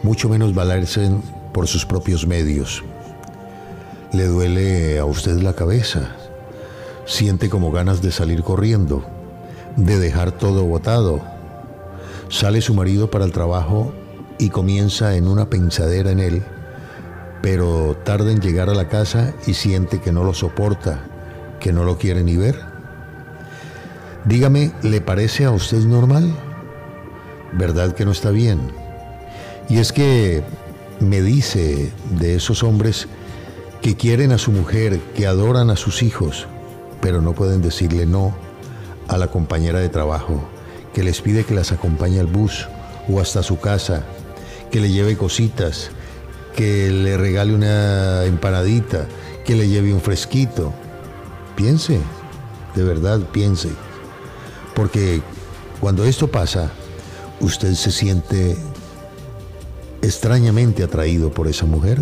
mucho menos valerse por sus propios medios. Le duele a usted la cabeza, siente como ganas de salir corriendo, de dejar todo botado. Sale su marido para el trabajo y comienza en una pensadera en él pero tarda en llegar a la casa y siente que no lo soporta, que no lo quiere ni ver. Dígame, ¿le parece a usted normal? ¿Verdad que no está bien? Y es que me dice de esos hombres que quieren a su mujer, que adoran a sus hijos, pero no pueden decirle no a la compañera de trabajo, que les pide que las acompañe al bus o hasta su casa, que le lleve cositas, que le regale una empanadita, que le lleve un fresquito. Piense, de verdad piense. Porque cuando esto pasa, usted se siente extrañamente atraído por esa mujer.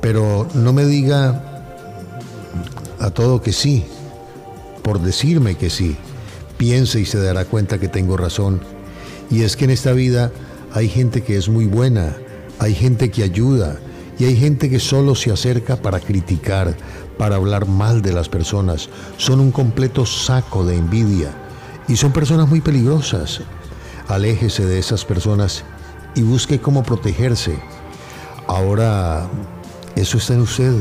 Pero no me diga a todo que sí, por decirme que sí. Piense y se dará cuenta que tengo razón. Y es que en esta vida hay gente que es muy buena, hay gente que ayuda y hay gente que solo se acerca para criticar, para hablar mal de las personas. Son un completo saco de envidia y son personas muy peligrosas. Aléjese de esas personas y busque cómo protegerse. Ahora, eso está en usted,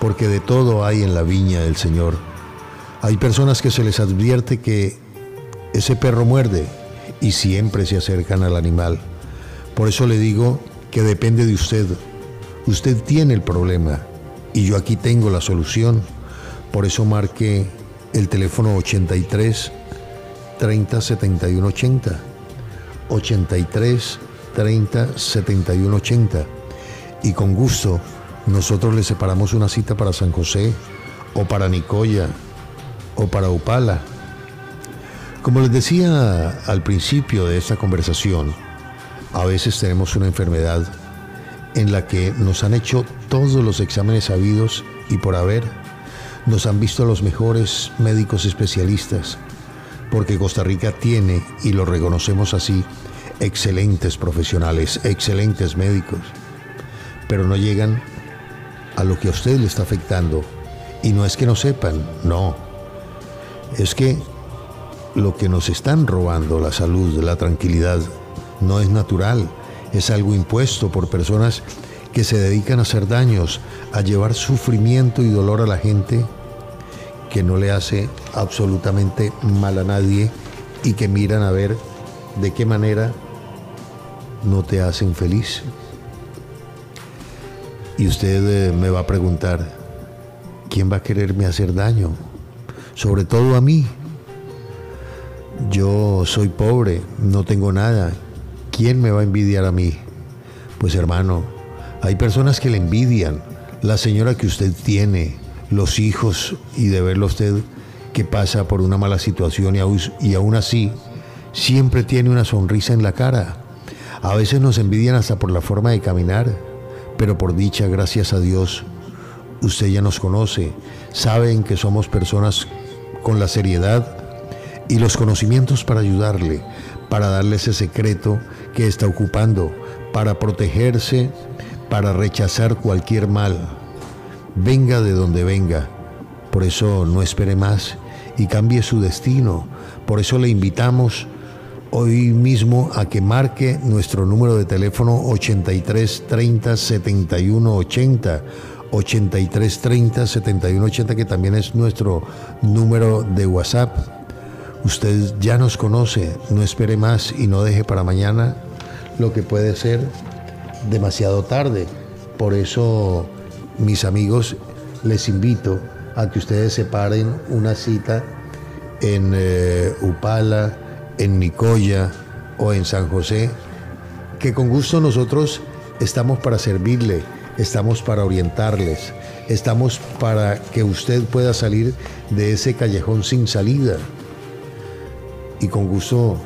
porque de todo hay en la viña del Señor. Hay personas que se les advierte que ese perro muerde y siempre se acercan al animal. Por eso le digo que depende de usted. Usted tiene el problema y yo aquí tengo la solución. Por eso marque el teléfono 83 30 71 80. 83 30 71 80. Y con gusto nosotros le separamos una cita para San José o para Nicoya o para Upala. Como les decía al principio de esta conversación, a veces tenemos una enfermedad en la que nos han hecho todos los exámenes sabidos y por haber, nos han visto los mejores médicos especialistas, porque Costa Rica tiene, y lo reconocemos así, excelentes profesionales, excelentes médicos, pero no llegan a lo que a usted le está afectando. Y no es que no sepan, no. Es que lo que nos están robando, la salud, la tranquilidad, no es natural, es algo impuesto por personas que se dedican a hacer daños, a llevar sufrimiento y dolor a la gente que no le hace absolutamente mal a nadie y que miran a ver de qué manera no te hacen feliz. Y usted eh, me va a preguntar, ¿quién va a quererme hacer daño? Sobre todo a mí. Yo soy pobre, no tengo nada ¿quién me va a envidiar a mí? Pues hermano, hay personas que le envidian, la señora que usted tiene, los hijos y de verlo usted que pasa por una mala situación y aún así siempre tiene una sonrisa en la cara. A veces nos envidian hasta por la forma de caminar, pero por dicha, gracias a Dios, usted ya nos conoce, saben que somos personas con la seriedad y los conocimientos para ayudarle, para darle ese secreto que está ocupando, para protegerse, para rechazar cualquier mal, venga de donde venga. Por eso no espere más y cambie su destino. Por eso le invitamos hoy mismo a que marque nuestro número de teléfono 83 30 71 80. 83 30 71 80 que también es nuestro número de WhatsApp Usted ya nos conoce, no espere más y no deje para mañana lo que puede ser demasiado tarde. Por eso, mis amigos, les invito a que ustedes separen una cita en eh, Upala, en Nicoya o en San José, que con gusto nosotros estamos para servirle, estamos para orientarles, estamos para que usted pueda salir de ese callejón sin salida. Y con gusto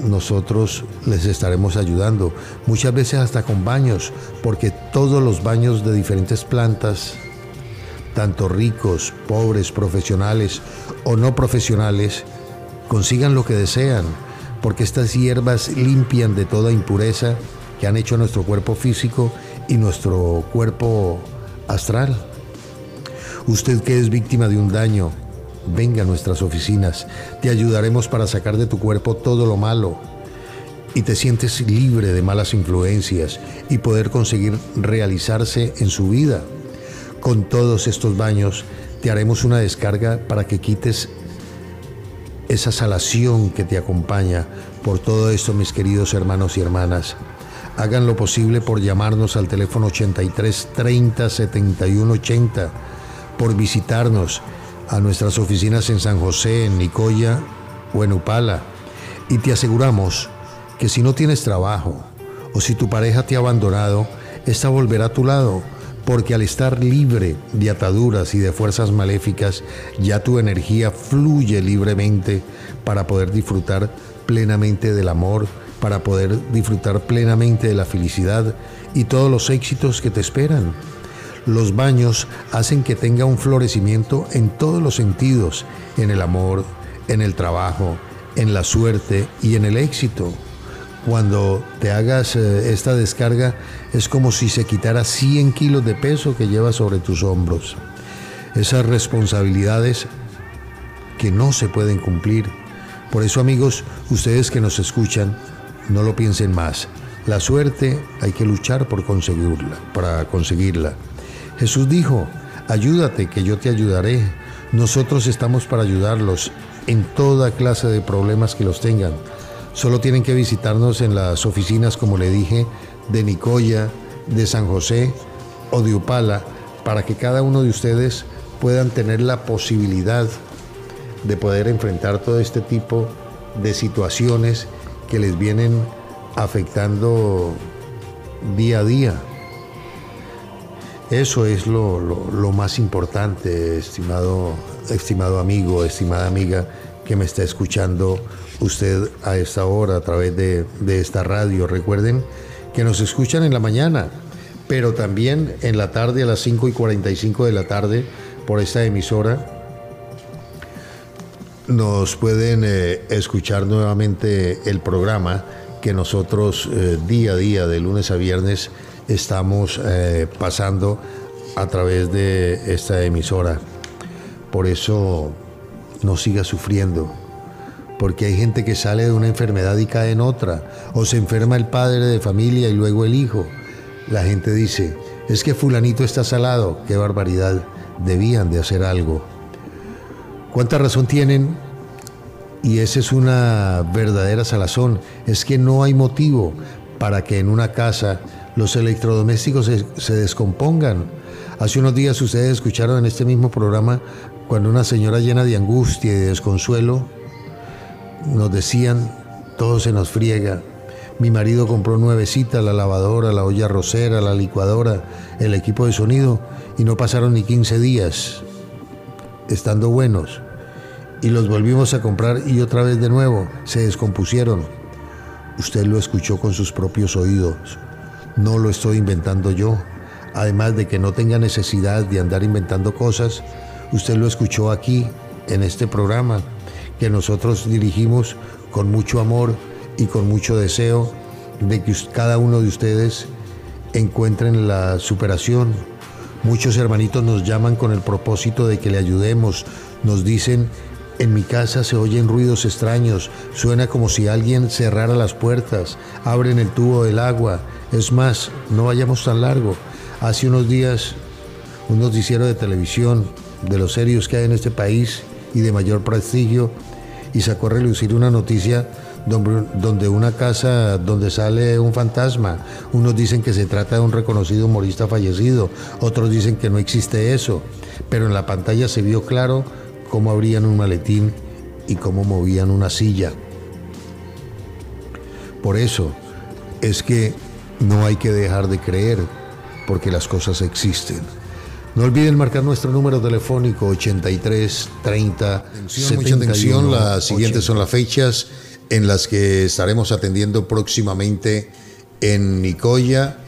nosotros les estaremos ayudando, muchas veces hasta con baños, porque todos los baños de diferentes plantas, tanto ricos, pobres, profesionales o no profesionales, consigan lo que desean, porque estas hierbas limpian de toda impureza que han hecho nuestro cuerpo físico y nuestro cuerpo astral. Usted que es víctima de un daño, venga a nuestras oficinas, te ayudaremos para sacar de tu cuerpo todo lo malo y te sientes libre de malas influencias y poder conseguir realizarse en su vida. Con todos estos baños te haremos una descarga para que quites esa salación que te acompaña. Por todo esto, mis queridos hermanos y hermanas, hagan lo posible por llamarnos al teléfono 83 30 71 80, por visitarnos a nuestras oficinas en San José, en Nicoya o en Upala. Y te aseguramos que si no tienes trabajo o si tu pareja te ha abandonado, esta volverá a tu lado, porque al estar libre de ataduras y de fuerzas maléficas, ya tu energía fluye libremente para poder disfrutar plenamente del amor, para poder disfrutar plenamente de la felicidad y todos los éxitos que te esperan. Los baños hacen que tenga un florecimiento en todos los sentidos, en el amor, en el trabajo, en la suerte y en el éxito. Cuando te hagas eh, esta descarga es como si se quitara 100 kilos de peso que llevas sobre tus hombros. Esas responsabilidades que no se pueden cumplir. Por eso amigos, ustedes que nos escuchan, no lo piensen más. La suerte hay que luchar por conseguirla, para conseguirla. Jesús dijo, ayúdate que yo te ayudaré. Nosotros estamos para ayudarlos en toda clase de problemas que los tengan. Solo tienen que visitarnos en las oficinas, como le dije, de Nicoya, de San José o de Upala, para que cada uno de ustedes puedan tener la posibilidad de poder enfrentar todo este tipo de situaciones que les vienen afectando día a día. Eso es lo, más importante, estimado, estimado amigo, estimada amiga que me está escuchando usted a esta hora a través de, esta radio. Recuerden que nos escuchan en la mañana, pero también en la tarde a las 5 y 45 de la tarde por esta emisora. Nos pueden eh, escuchar nuevamente el programa que nosotros eh, día a día, de lunes a viernes, estamos eh, pasando a través de esta emisora. Por eso no siga sufriendo, porque hay gente que sale de una enfermedad y cae en otra, o se enferma el padre de familia y luego el hijo. La gente dice, es que fulanito está salado, qué barbaridad, debían de hacer algo. ¿Cuánta razón tienen? Y esa es una verdadera salazón, es que no hay motivo para que en una casa los electrodomésticos se, descompongan. Hace unos días ustedes escucharon en este mismo programa cuando una señora llena de angustia y de desconsuelo nos decían, todo se nos friega. Mi marido compró nuevecita la lavadora, la olla rosera, la licuadora, el equipo de sonido y no pasaron ni 15 días estando buenos. Y los volvimos a comprar y otra vez de nuevo se descompusieron. Usted lo escuchó con sus propios oídos. No lo estoy inventando yo. Además de que no tenga necesidad de andar inventando cosas, usted lo escuchó aquí, en este programa, que nosotros dirigimos con mucho amor y con mucho deseo de que cada uno de ustedes encuentren la superación. Muchos hermanitos nos llaman con el propósito de que le ayudemos. Nos dicen en mi casa se oyen ruidos extraños, suena como si alguien cerrara las puertas, abren el tubo del agua. Es más, no vayamos tan largo. Hace unos días, un noticiero de televisión de los serios que hay en este país y de mayor prestigio, y sacó a relucir una noticia donde una casa donde sale un fantasma. Unos dicen que se trata de un reconocido humorista fallecido, otros dicen que no existe eso, pero en la pantalla se vio claro cómo abrían un maletín y cómo movían una silla. Por eso es que no hay que dejar de creer, porque las cosas existen. No olviden marcar nuestro número telefónico 83 30 atención, Mucha atención, las siguientes son las fechas en las que estaremos atendiendo próximamente en Nicoya,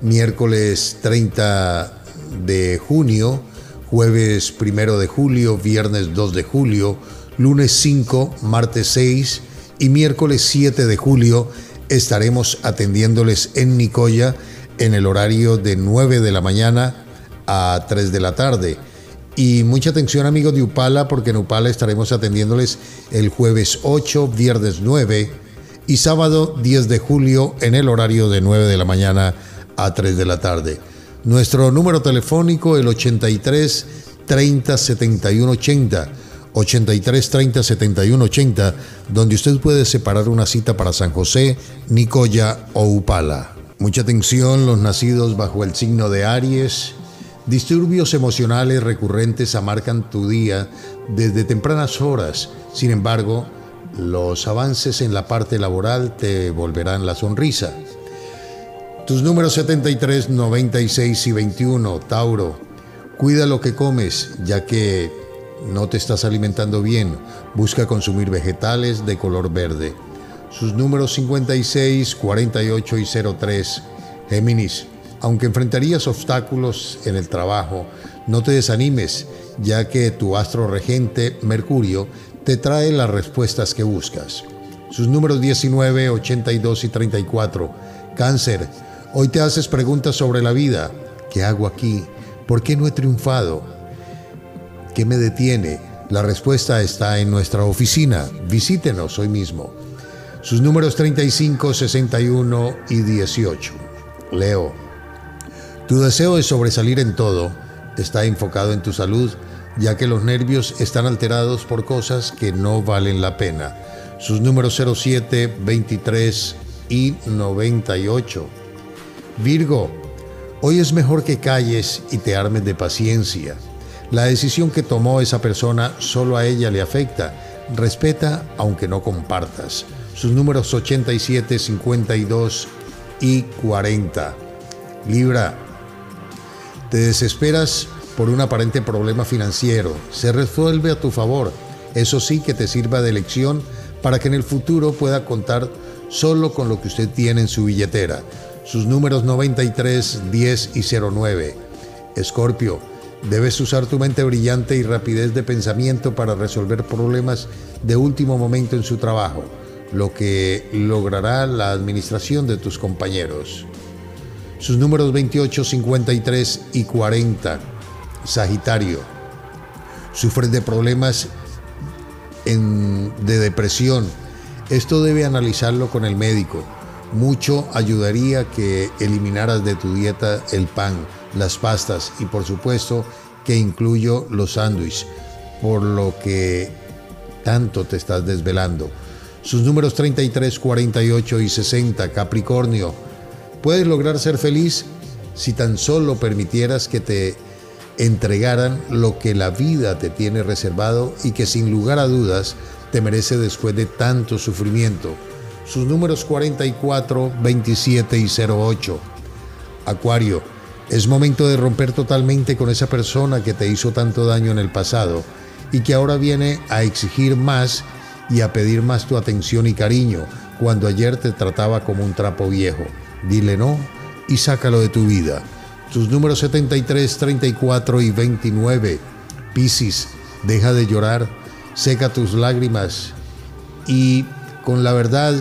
miércoles 30 de junio, jueves 1 de julio, viernes 2 de julio, lunes 5, martes 6 y miércoles 7 de julio estaremos atendiéndoles en Nicoya en el horario de 9 de la mañana a 3 de la tarde. Y mucha atención amigos de Upala porque en Upala estaremos atendiéndoles el jueves 8, viernes 9 y sábado 10 de julio en el horario de 9 de la mañana a 3 de la tarde. Nuestro número telefónico el 83 30 71 80. 83 30 71 80, donde usted puede separar una cita para San José, Nicoya o Upala. Mucha atención, los nacidos bajo el signo de Aries Disturbios emocionales recurrentes amarcan tu día desde tempranas horas. Sin embargo, los avances en la parte laboral te volverán la sonrisa. Tus números 73, 96 y 21, Tauro. Cuida lo que comes, ya que no te estás alimentando bien. Busca consumir vegetales de color verde. Sus números 56, 48 y 03, Géminis. Aunque enfrentarías obstáculos en el trabajo, no te desanimes, ya que tu astro regente, Mercurio, te trae las respuestas que buscas. Sus números 19, 82 y 34. Cáncer, hoy te haces preguntas sobre la vida. ¿Qué hago aquí? ¿Por qué no he triunfado? ¿Qué me detiene? La respuesta está en nuestra oficina. Visítenos hoy mismo. Sus números 35, 61 y 18. Leo. Tu deseo de sobresalir en todo está enfocado en tu salud, ya que los nervios están alterados por cosas que no valen la pena. Sus números 07, 23 y 98. Virgo, hoy es mejor que calles y te armes de paciencia. La decisión que tomó esa persona solo a ella le afecta. Respeta aunque no compartas. Sus números 87, 52 y 40. Libra, te desesperas por un aparente problema financiero. Se resuelve a tu favor. Eso sí que te sirva de lección para que en el futuro pueda contar solo con lo que usted tiene en su billetera. Sus números 93, 10 y 09. Escorpio, debes usar tu mente brillante y rapidez de pensamiento para resolver problemas de último momento en su trabajo, lo que logrará la administración de tus compañeros sus números 28, 53 y 40. Sagitario. Sufres de problemas de depresión. Esto debe analizarlo con el médico. Mucho ayudaría que eliminaras de tu dieta el pan, las pastas y por supuesto que incluyo los sándwiches, por lo que tanto te estás desvelando. Sus números 33, 48 y 60, Capricornio Puedes lograr ser feliz si tan solo permitieras que te entregaran lo que la vida te tiene reservado y que sin lugar a dudas te merece después de tanto sufrimiento. Sus números 44, 27 y 08. Acuario, es momento de romper totalmente con esa persona que te hizo tanto daño en el pasado y que ahora viene a exigir más y a pedir más tu atención y cariño cuando ayer te trataba como un trapo viejo dile no y sácalo de tu vida. Tus números 73, 34 y 29. Piscis, deja de llorar, seca tus lágrimas y con la verdad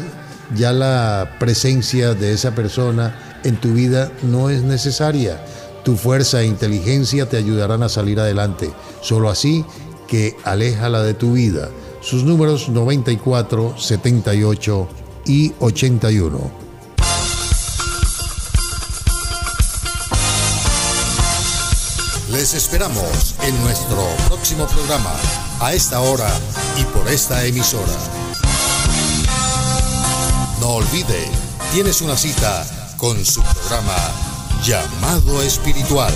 ya la presencia de esa persona en tu vida no es necesaria. Tu fuerza e inteligencia te ayudarán a salir adelante. Solo así que aléjala de tu vida. Sus números 94, 78 y 81. Les esperamos en nuestro próximo programa, a esta hora y por esta emisora. No olvide, tienes una cita con su programa Llamado Espiritual.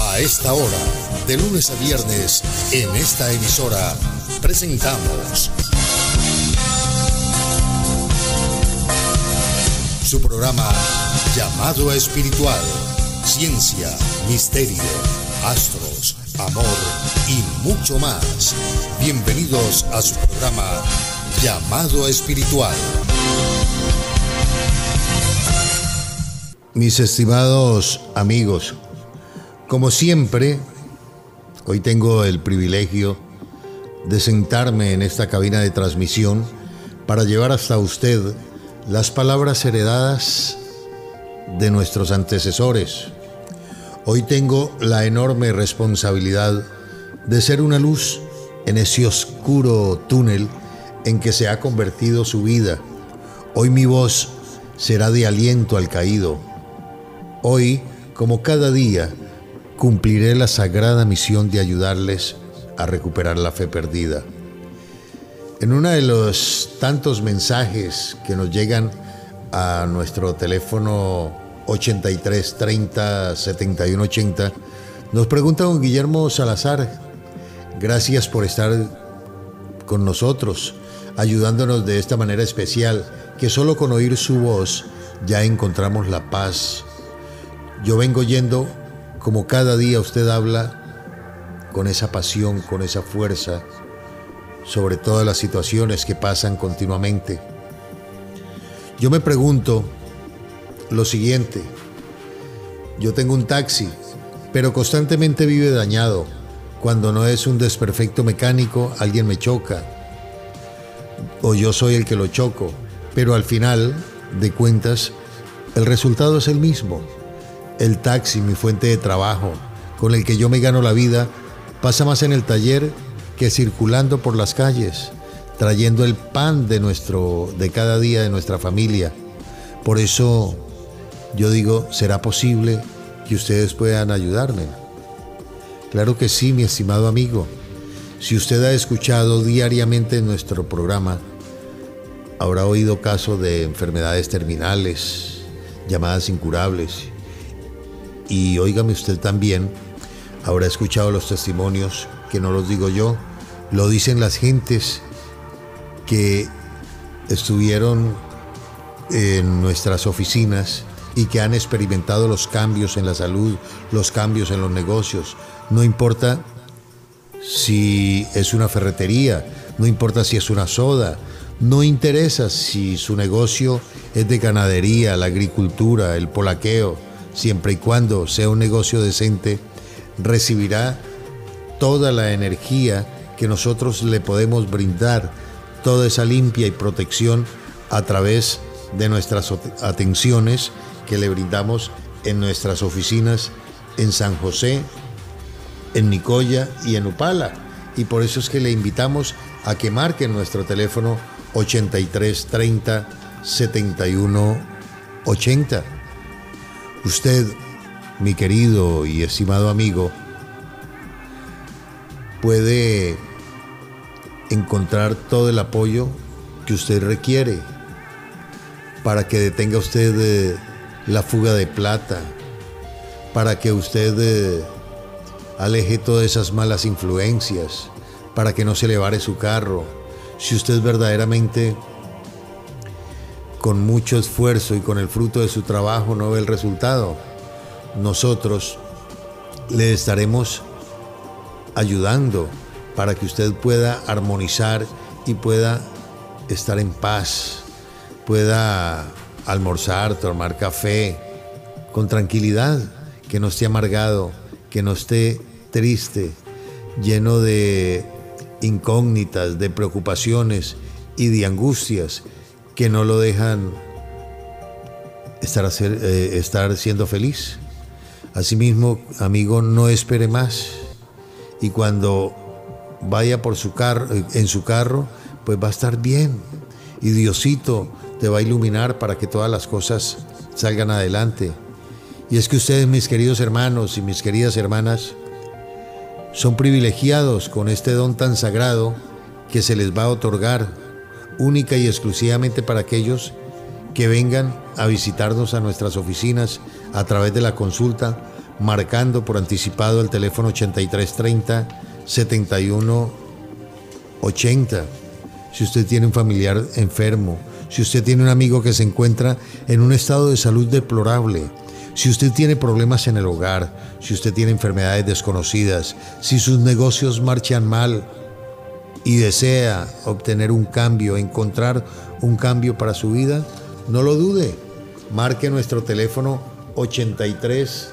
A esta hora, de lunes a viernes, en esta emisora, presentamos su programa Llamado Espiritual, Ciencia, Misterio, Astros, Amor y mucho más. Bienvenidos a su programa Llamado Espiritual. Mis estimados amigos, como siempre, hoy tengo el privilegio de sentarme en esta cabina de transmisión para llevar hasta usted las palabras heredadas de nuestros antecesores. Hoy tengo la enorme responsabilidad de ser una luz en ese oscuro túnel en que se ha convertido su vida. Hoy mi voz será de aliento al caído. Hoy, como cada día, cumpliré la sagrada misión de ayudarles a recuperar la fe perdida. En uno de los tantos mensajes que nos llegan a nuestro teléfono 83 30 71 80, nos pregunta don Guillermo Salazar, gracias por estar con nosotros, ayudándonos de esta manera especial, que solo con oír su voz ya encontramos la paz. Yo vengo yendo como cada día usted habla con esa pasión, con esa fuerza, sobre todas las situaciones que pasan continuamente. Yo me pregunto lo siguiente, yo tengo un taxi, pero constantemente vive dañado. Cuando no es un desperfecto mecánico, alguien me choca. O yo soy el que lo choco. Pero al final de cuentas, el resultado es el mismo el taxi, mi fuente de trabajo, con el que yo me gano la vida, pasa más en el taller que circulando por las calles, trayendo el pan de nuestro de cada día de nuestra familia. Por eso yo digo, ¿será posible que ustedes puedan ayudarme? Claro que sí, mi estimado amigo. Si usted ha escuchado diariamente nuestro programa, habrá oído caso de enfermedades terminales, llamadas incurables, y óigame usted también, habrá escuchado los testimonios, que no los digo yo, lo dicen las gentes que estuvieron en nuestras oficinas y que han experimentado los cambios en la salud, los cambios en los negocios. No importa si es una ferretería, no importa si es una soda, no interesa si su negocio es de ganadería, la agricultura, el polaqueo, siempre y cuando sea un negocio decente, recibirá toda la energía que nosotros le podemos brindar, toda esa limpia y protección a través de nuestras atenciones que le brindamos en nuestras oficinas en San José, en Nicoya y en Upala. Y por eso es que le invitamos a que marque nuestro teléfono 8330 7180 Usted, mi querido y estimado amigo, puede encontrar todo el apoyo que usted requiere para que detenga usted eh, la fuga de plata, para que usted eh, aleje todas esas malas influencias, para que no se le vare su carro. Si usted verdaderamente con mucho esfuerzo y con el fruto de su trabajo no ve el resultado, nosotros le estaremos ayudando para que usted pueda armonizar y pueda estar en paz, pueda almorzar, tomar café con tranquilidad, que no esté amargado, que no esté triste, lleno de incógnitas, de preocupaciones y de angustias que no lo dejan estar, eh, estar siendo feliz. Asimismo, amigo, no espere más. Y cuando vaya por su carro, en su carro, pues va a estar bien. Y Diosito te va a iluminar para que todas las cosas salgan adelante. Y es que ustedes, mis queridos hermanos y mis queridas hermanas, Son privilegiados con este don tan sagrado que se les va a otorgar única y exclusivamente para aquellos que vengan a visitarnos a nuestras oficinas a través de la consulta, marcando por anticipado el teléfono 8330 7180. Si usted tiene un familiar enfermo, si usted tiene un amigo que se encuentra en un estado de salud deplorable, si usted tiene problemas en el hogar, si usted tiene enfermedades desconocidas, si sus negocios marchan mal y desea obtener un cambio, encontrar un cambio para su vida, no lo dude. Marque nuestro teléfono 83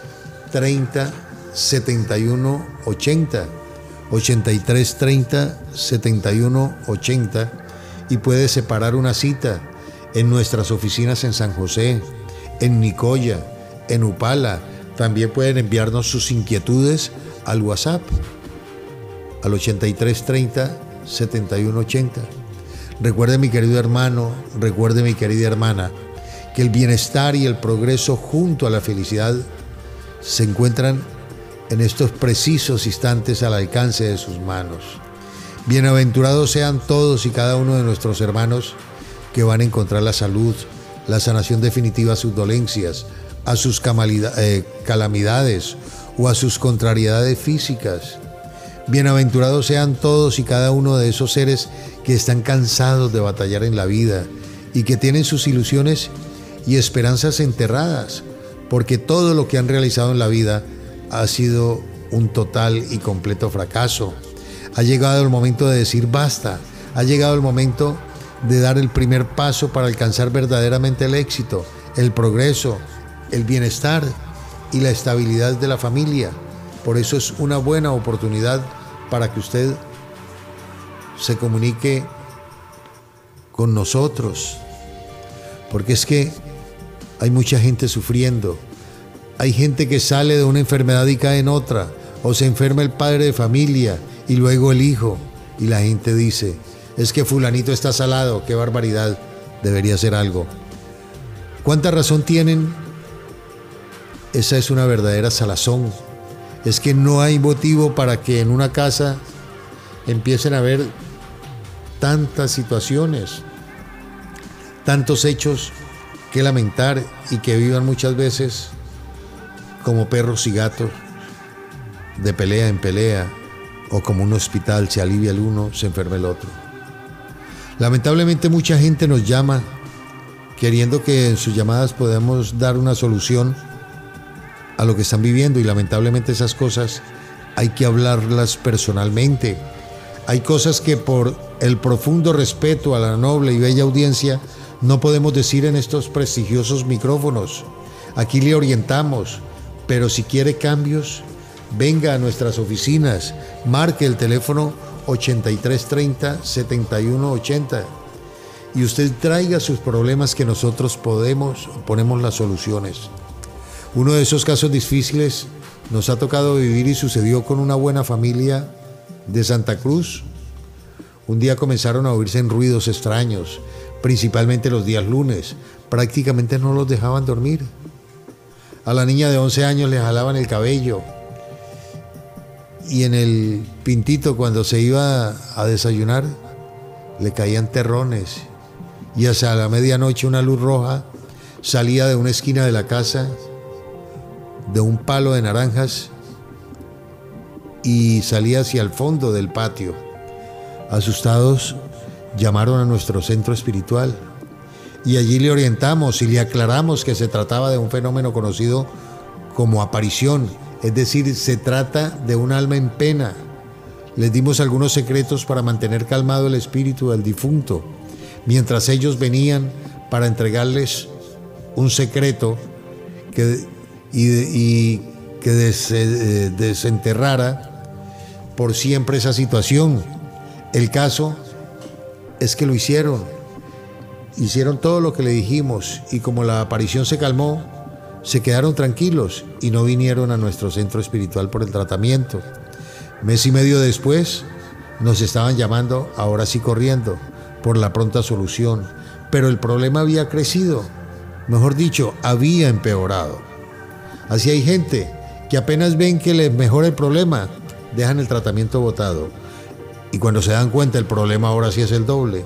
30 71 80. 83 30 71 80 y puede separar una cita en nuestras oficinas en San José, en Nicoya, en Upala. También pueden enviarnos sus inquietudes al WhatsApp al 83 30 71 80. Recuerde mi querido hermano, recuerde mi querida hermana, que el bienestar y el progreso junto a la felicidad se encuentran en estos precisos instantes al alcance de sus manos. Bienaventurados sean todos y cada uno de nuestros hermanos que van a encontrar la salud, la sanación definitiva a sus dolencias, a sus eh, calamidades o a sus contrariedades físicas. Bienaventurados sean todos y cada uno de esos seres que están cansados de batallar en la vida y que tienen sus ilusiones y esperanzas enterradas, porque todo lo que han realizado en la vida ha sido un total y completo fracaso. Ha llegado el momento de decir basta, ha llegado el momento de dar el primer paso para alcanzar verdaderamente el éxito, el progreso, el bienestar y la estabilidad de la familia. Por eso es una buena oportunidad para que usted se comunique con nosotros. Porque es que hay mucha gente sufriendo. Hay gente que sale de una enfermedad y cae en otra. O se enferma el padre de familia y luego el hijo. Y la gente dice, es que fulanito está salado, qué barbaridad, debería ser algo. ¿Cuánta razón tienen? Esa es una verdadera salazón es que no hay motivo para que en una casa empiecen a haber tantas situaciones, tantos hechos que lamentar y que vivan muchas veces como perros y gatos, de pelea en pelea, o como un hospital, se alivia el uno, se enferma el otro. Lamentablemente mucha gente nos llama queriendo que en sus llamadas podamos dar una solución a lo que están viviendo y lamentablemente esas cosas hay que hablarlas personalmente. Hay cosas que por el profundo respeto a la noble y bella audiencia no podemos decir en estos prestigiosos micrófonos. Aquí le orientamos, pero si quiere cambios, venga a nuestras oficinas, marque el teléfono 8330 7180 y usted traiga sus problemas que nosotros podemos, ponemos las soluciones. Uno de esos casos difíciles nos ha tocado vivir y sucedió con una buena familia de Santa Cruz. Un día comenzaron a oírse ruidos extraños, principalmente los días lunes. Prácticamente no los dejaban dormir. A la niña de 11 años le jalaban el cabello. Y en el pintito cuando se iba a desayunar le caían terrones. Y hacia la medianoche una luz roja salía de una esquina de la casa de un palo de naranjas y salía hacia el fondo del patio. Asustados, llamaron a nuestro centro espiritual y allí le orientamos y le aclaramos que se trataba de un fenómeno conocido como aparición, es decir, se trata de un alma en pena. Les dimos algunos secretos para mantener calmado el espíritu del difunto, mientras ellos venían para entregarles un secreto que y, que eh, desenterrara por siempre esa situación. El caso es que lo hicieron. Hicieron todo lo que le dijimos y como la aparición se calmó, se quedaron tranquilos y no vinieron a nuestro centro espiritual por el tratamiento. Mes y medio después nos estaban llamando, ahora sí corriendo, por la pronta solución. Pero el problema había crecido, mejor dicho, había empeorado. Así hay gente que apenas ven que les mejora el problema, dejan el tratamiento botado y cuando se dan cuenta el problema ahora sí es el doble.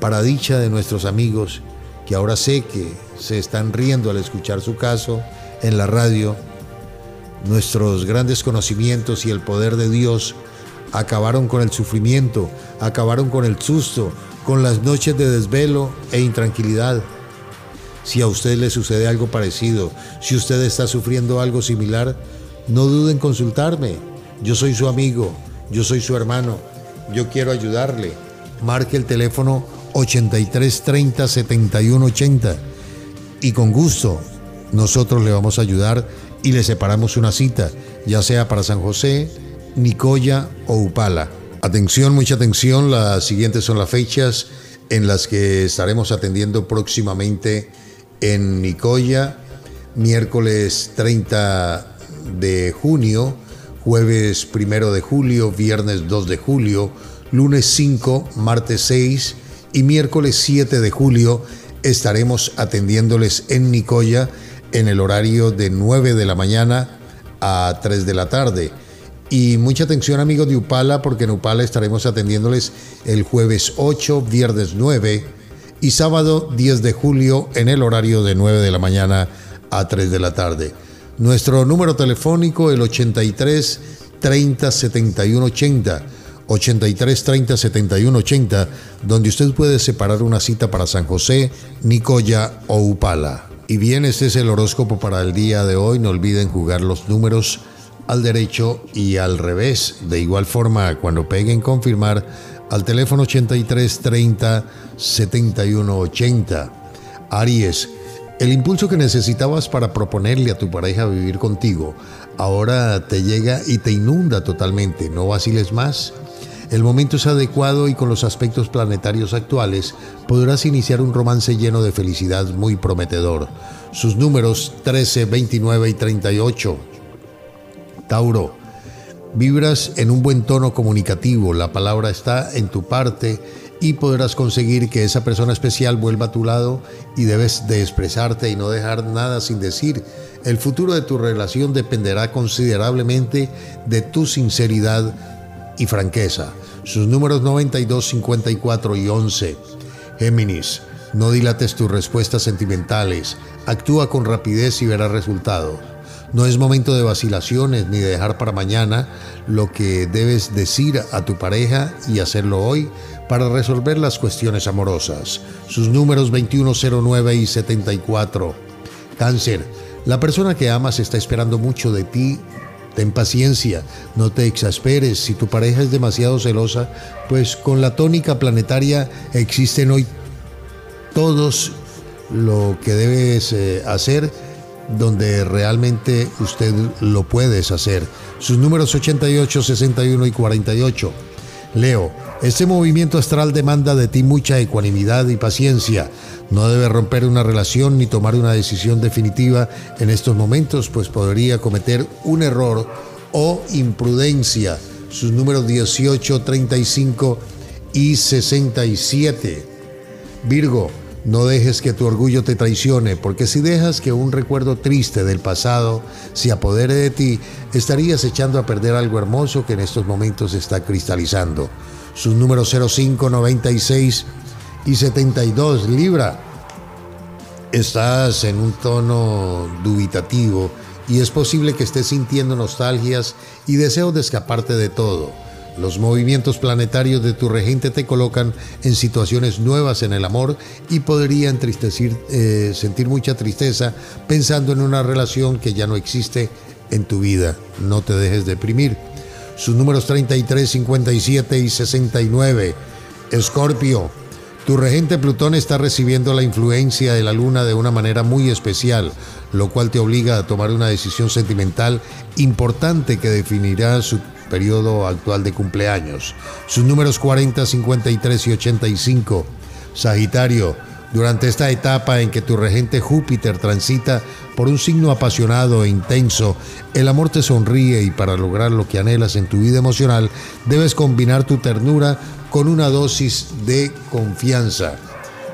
Para dicha de nuestros amigos que ahora sé que se están riendo al escuchar su caso en la radio, nuestros grandes conocimientos y el poder de Dios acabaron con el sufrimiento, acabaron con el susto, con las noches de desvelo e intranquilidad. Si a usted le sucede algo parecido, si usted está sufriendo algo similar, no duden en consultarme. Yo soy su amigo, yo soy su hermano, yo quiero ayudarle. Marque el teléfono 8330 7180 y con gusto nosotros le vamos a ayudar y le separamos una cita, ya sea para San José, Nicoya o Upala. Atención, mucha atención, las siguientes son las fechas en las que estaremos atendiendo próximamente en Nicoya, miércoles 30 de junio, jueves 1 de julio, viernes 2 de julio, lunes 5, martes 6 y miércoles 7 de julio estaremos atendiéndoles en Nicoya en el horario de 9 de la mañana a 3 de la tarde. Y mucha atención amigos de Upala porque en Upala estaremos atendiéndoles el jueves 8, viernes 9 y sábado 10 de julio en el horario de 9 de la mañana a 3 de la tarde. Nuestro número telefónico el 83 30 71 80. 83 30 71 80, donde usted puede separar una cita para San José, Nicoya o Upala. Y bien, este es el horóscopo para el día de hoy. No olviden jugar los números al derecho y al revés. De igual forma, cuando peguen confirmar, al teléfono 83 30 71 80. Aries, el impulso que necesitabas para proponerle a tu pareja vivir contigo ahora te llega y te inunda totalmente. No vaciles más. El momento es adecuado y con los aspectos planetarios actuales podrás iniciar un romance lleno de felicidad muy prometedor. Sus números 13, 29 y 38. Tauro, Vibras en un buen tono comunicativo, la palabra está en tu parte y podrás conseguir que esa persona especial vuelva a tu lado y debes de expresarte y no dejar nada sin decir. El futuro de tu relación dependerá considerablemente de tu sinceridad y franqueza. Sus números 92, 54 y 11. Géminis, no dilates tus respuestas sentimentales, actúa con rapidez y verás resultados. No es momento de vacilaciones ni de dejar para mañana lo que debes decir a tu pareja y hacerlo hoy para resolver las cuestiones amorosas. Sus números 2109 y 74. Cáncer. La persona que amas está esperando mucho de ti. Ten paciencia, no te exasperes. Si tu pareja es demasiado celosa, pues con la tónica planetaria existen hoy todos lo que debes eh, hacer donde realmente usted lo puedes hacer. Sus números 88, 61 y 48. Leo, este movimiento astral demanda de ti mucha ecuanimidad y paciencia. No debe romper una relación ni tomar una decisión definitiva en estos momentos, pues podría cometer un error o imprudencia. Sus números 18, 35 y 67. Virgo, no dejes que tu orgullo te traicione, porque si dejas que un recuerdo triste del pasado se apodere de ti, estarías echando a perder algo hermoso que en estos momentos está cristalizando. Sus números 05, 96 y 72, Libra. Estás en un tono dubitativo y es posible que estés sintiendo nostalgias y deseos de escaparte de todo. Los movimientos planetarios de tu regente te colocan en situaciones nuevas en el amor y podría entristecer, eh, sentir mucha tristeza pensando en una relación que ya no existe en tu vida. No te dejes deprimir. Sus números 33, 57 y 69. Escorpio. Tu regente Plutón está recibiendo la influencia de la luna de una manera muy especial, lo cual te obliga a tomar una decisión sentimental importante que definirá su periodo actual de cumpleaños. Sus números 40, 53 y 85. Sagitario, durante esta etapa en que tu regente Júpiter transita por un signo apasionado e intenso, el amor te sonríe y para lograr lo que anhelas en tu vida emocional, debes combinar tu ternura con una dosis de confianza.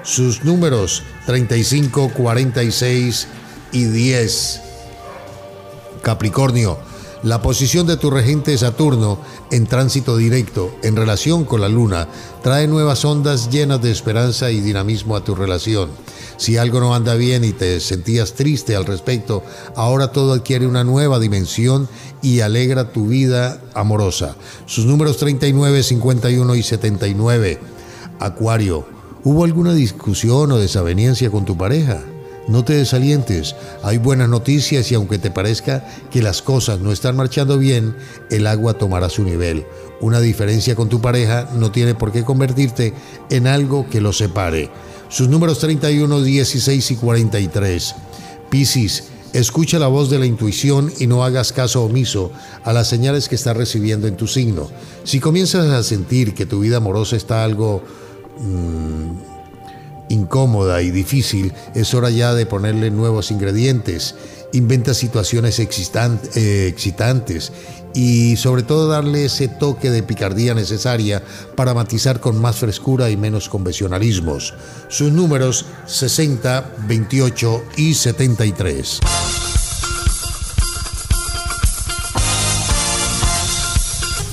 Sus números 35, 46 y 10. Capricornio, La posición de tu regente Saturno en tránsito directo en relación con la Luna trae nuevas ondas llenas de esperanza y dinamismo a tu relación. Si algo no anda bien y te sentías triste al respecto, ahora todo adquiere una nueva dimensión y alegra tu vida amorosa. Sus números 39, 51 y 79. Acuario, ¿hubo alguna discusión o desaveniencia con tu pareja? No te desalientes, hay buenas noticias y aunque te parezca que las cosas no están marchando bien, el agua tomará su nivel. Una diferencia con tu pareja no tiene por qué convertirte en algo que lo separe. Sus números 31, 16 y 43. Piscis, escucha la voz de la intuición y no hagas caso omiso a las señales que estás recibiendo en tu signo. Si comienzas a sentir que tu vida amorosa está algo... Mmm, incómoda y difícil, es hora ya de ponerle nuevos ingredientes. Inventa situaciones eh, excitantes y sobre todo darle ese toque de picardía necesaria para matizar con más frescura y menos convencionalismos. Sus números 60, 28 y 73.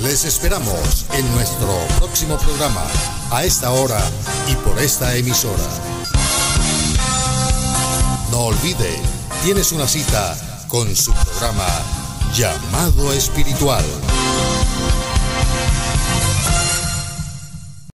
Les esperamos en nuestro próximo programa, a esta hora y por esta emisora. No olvide, tienes una cita con su programa Llamado Espiritual.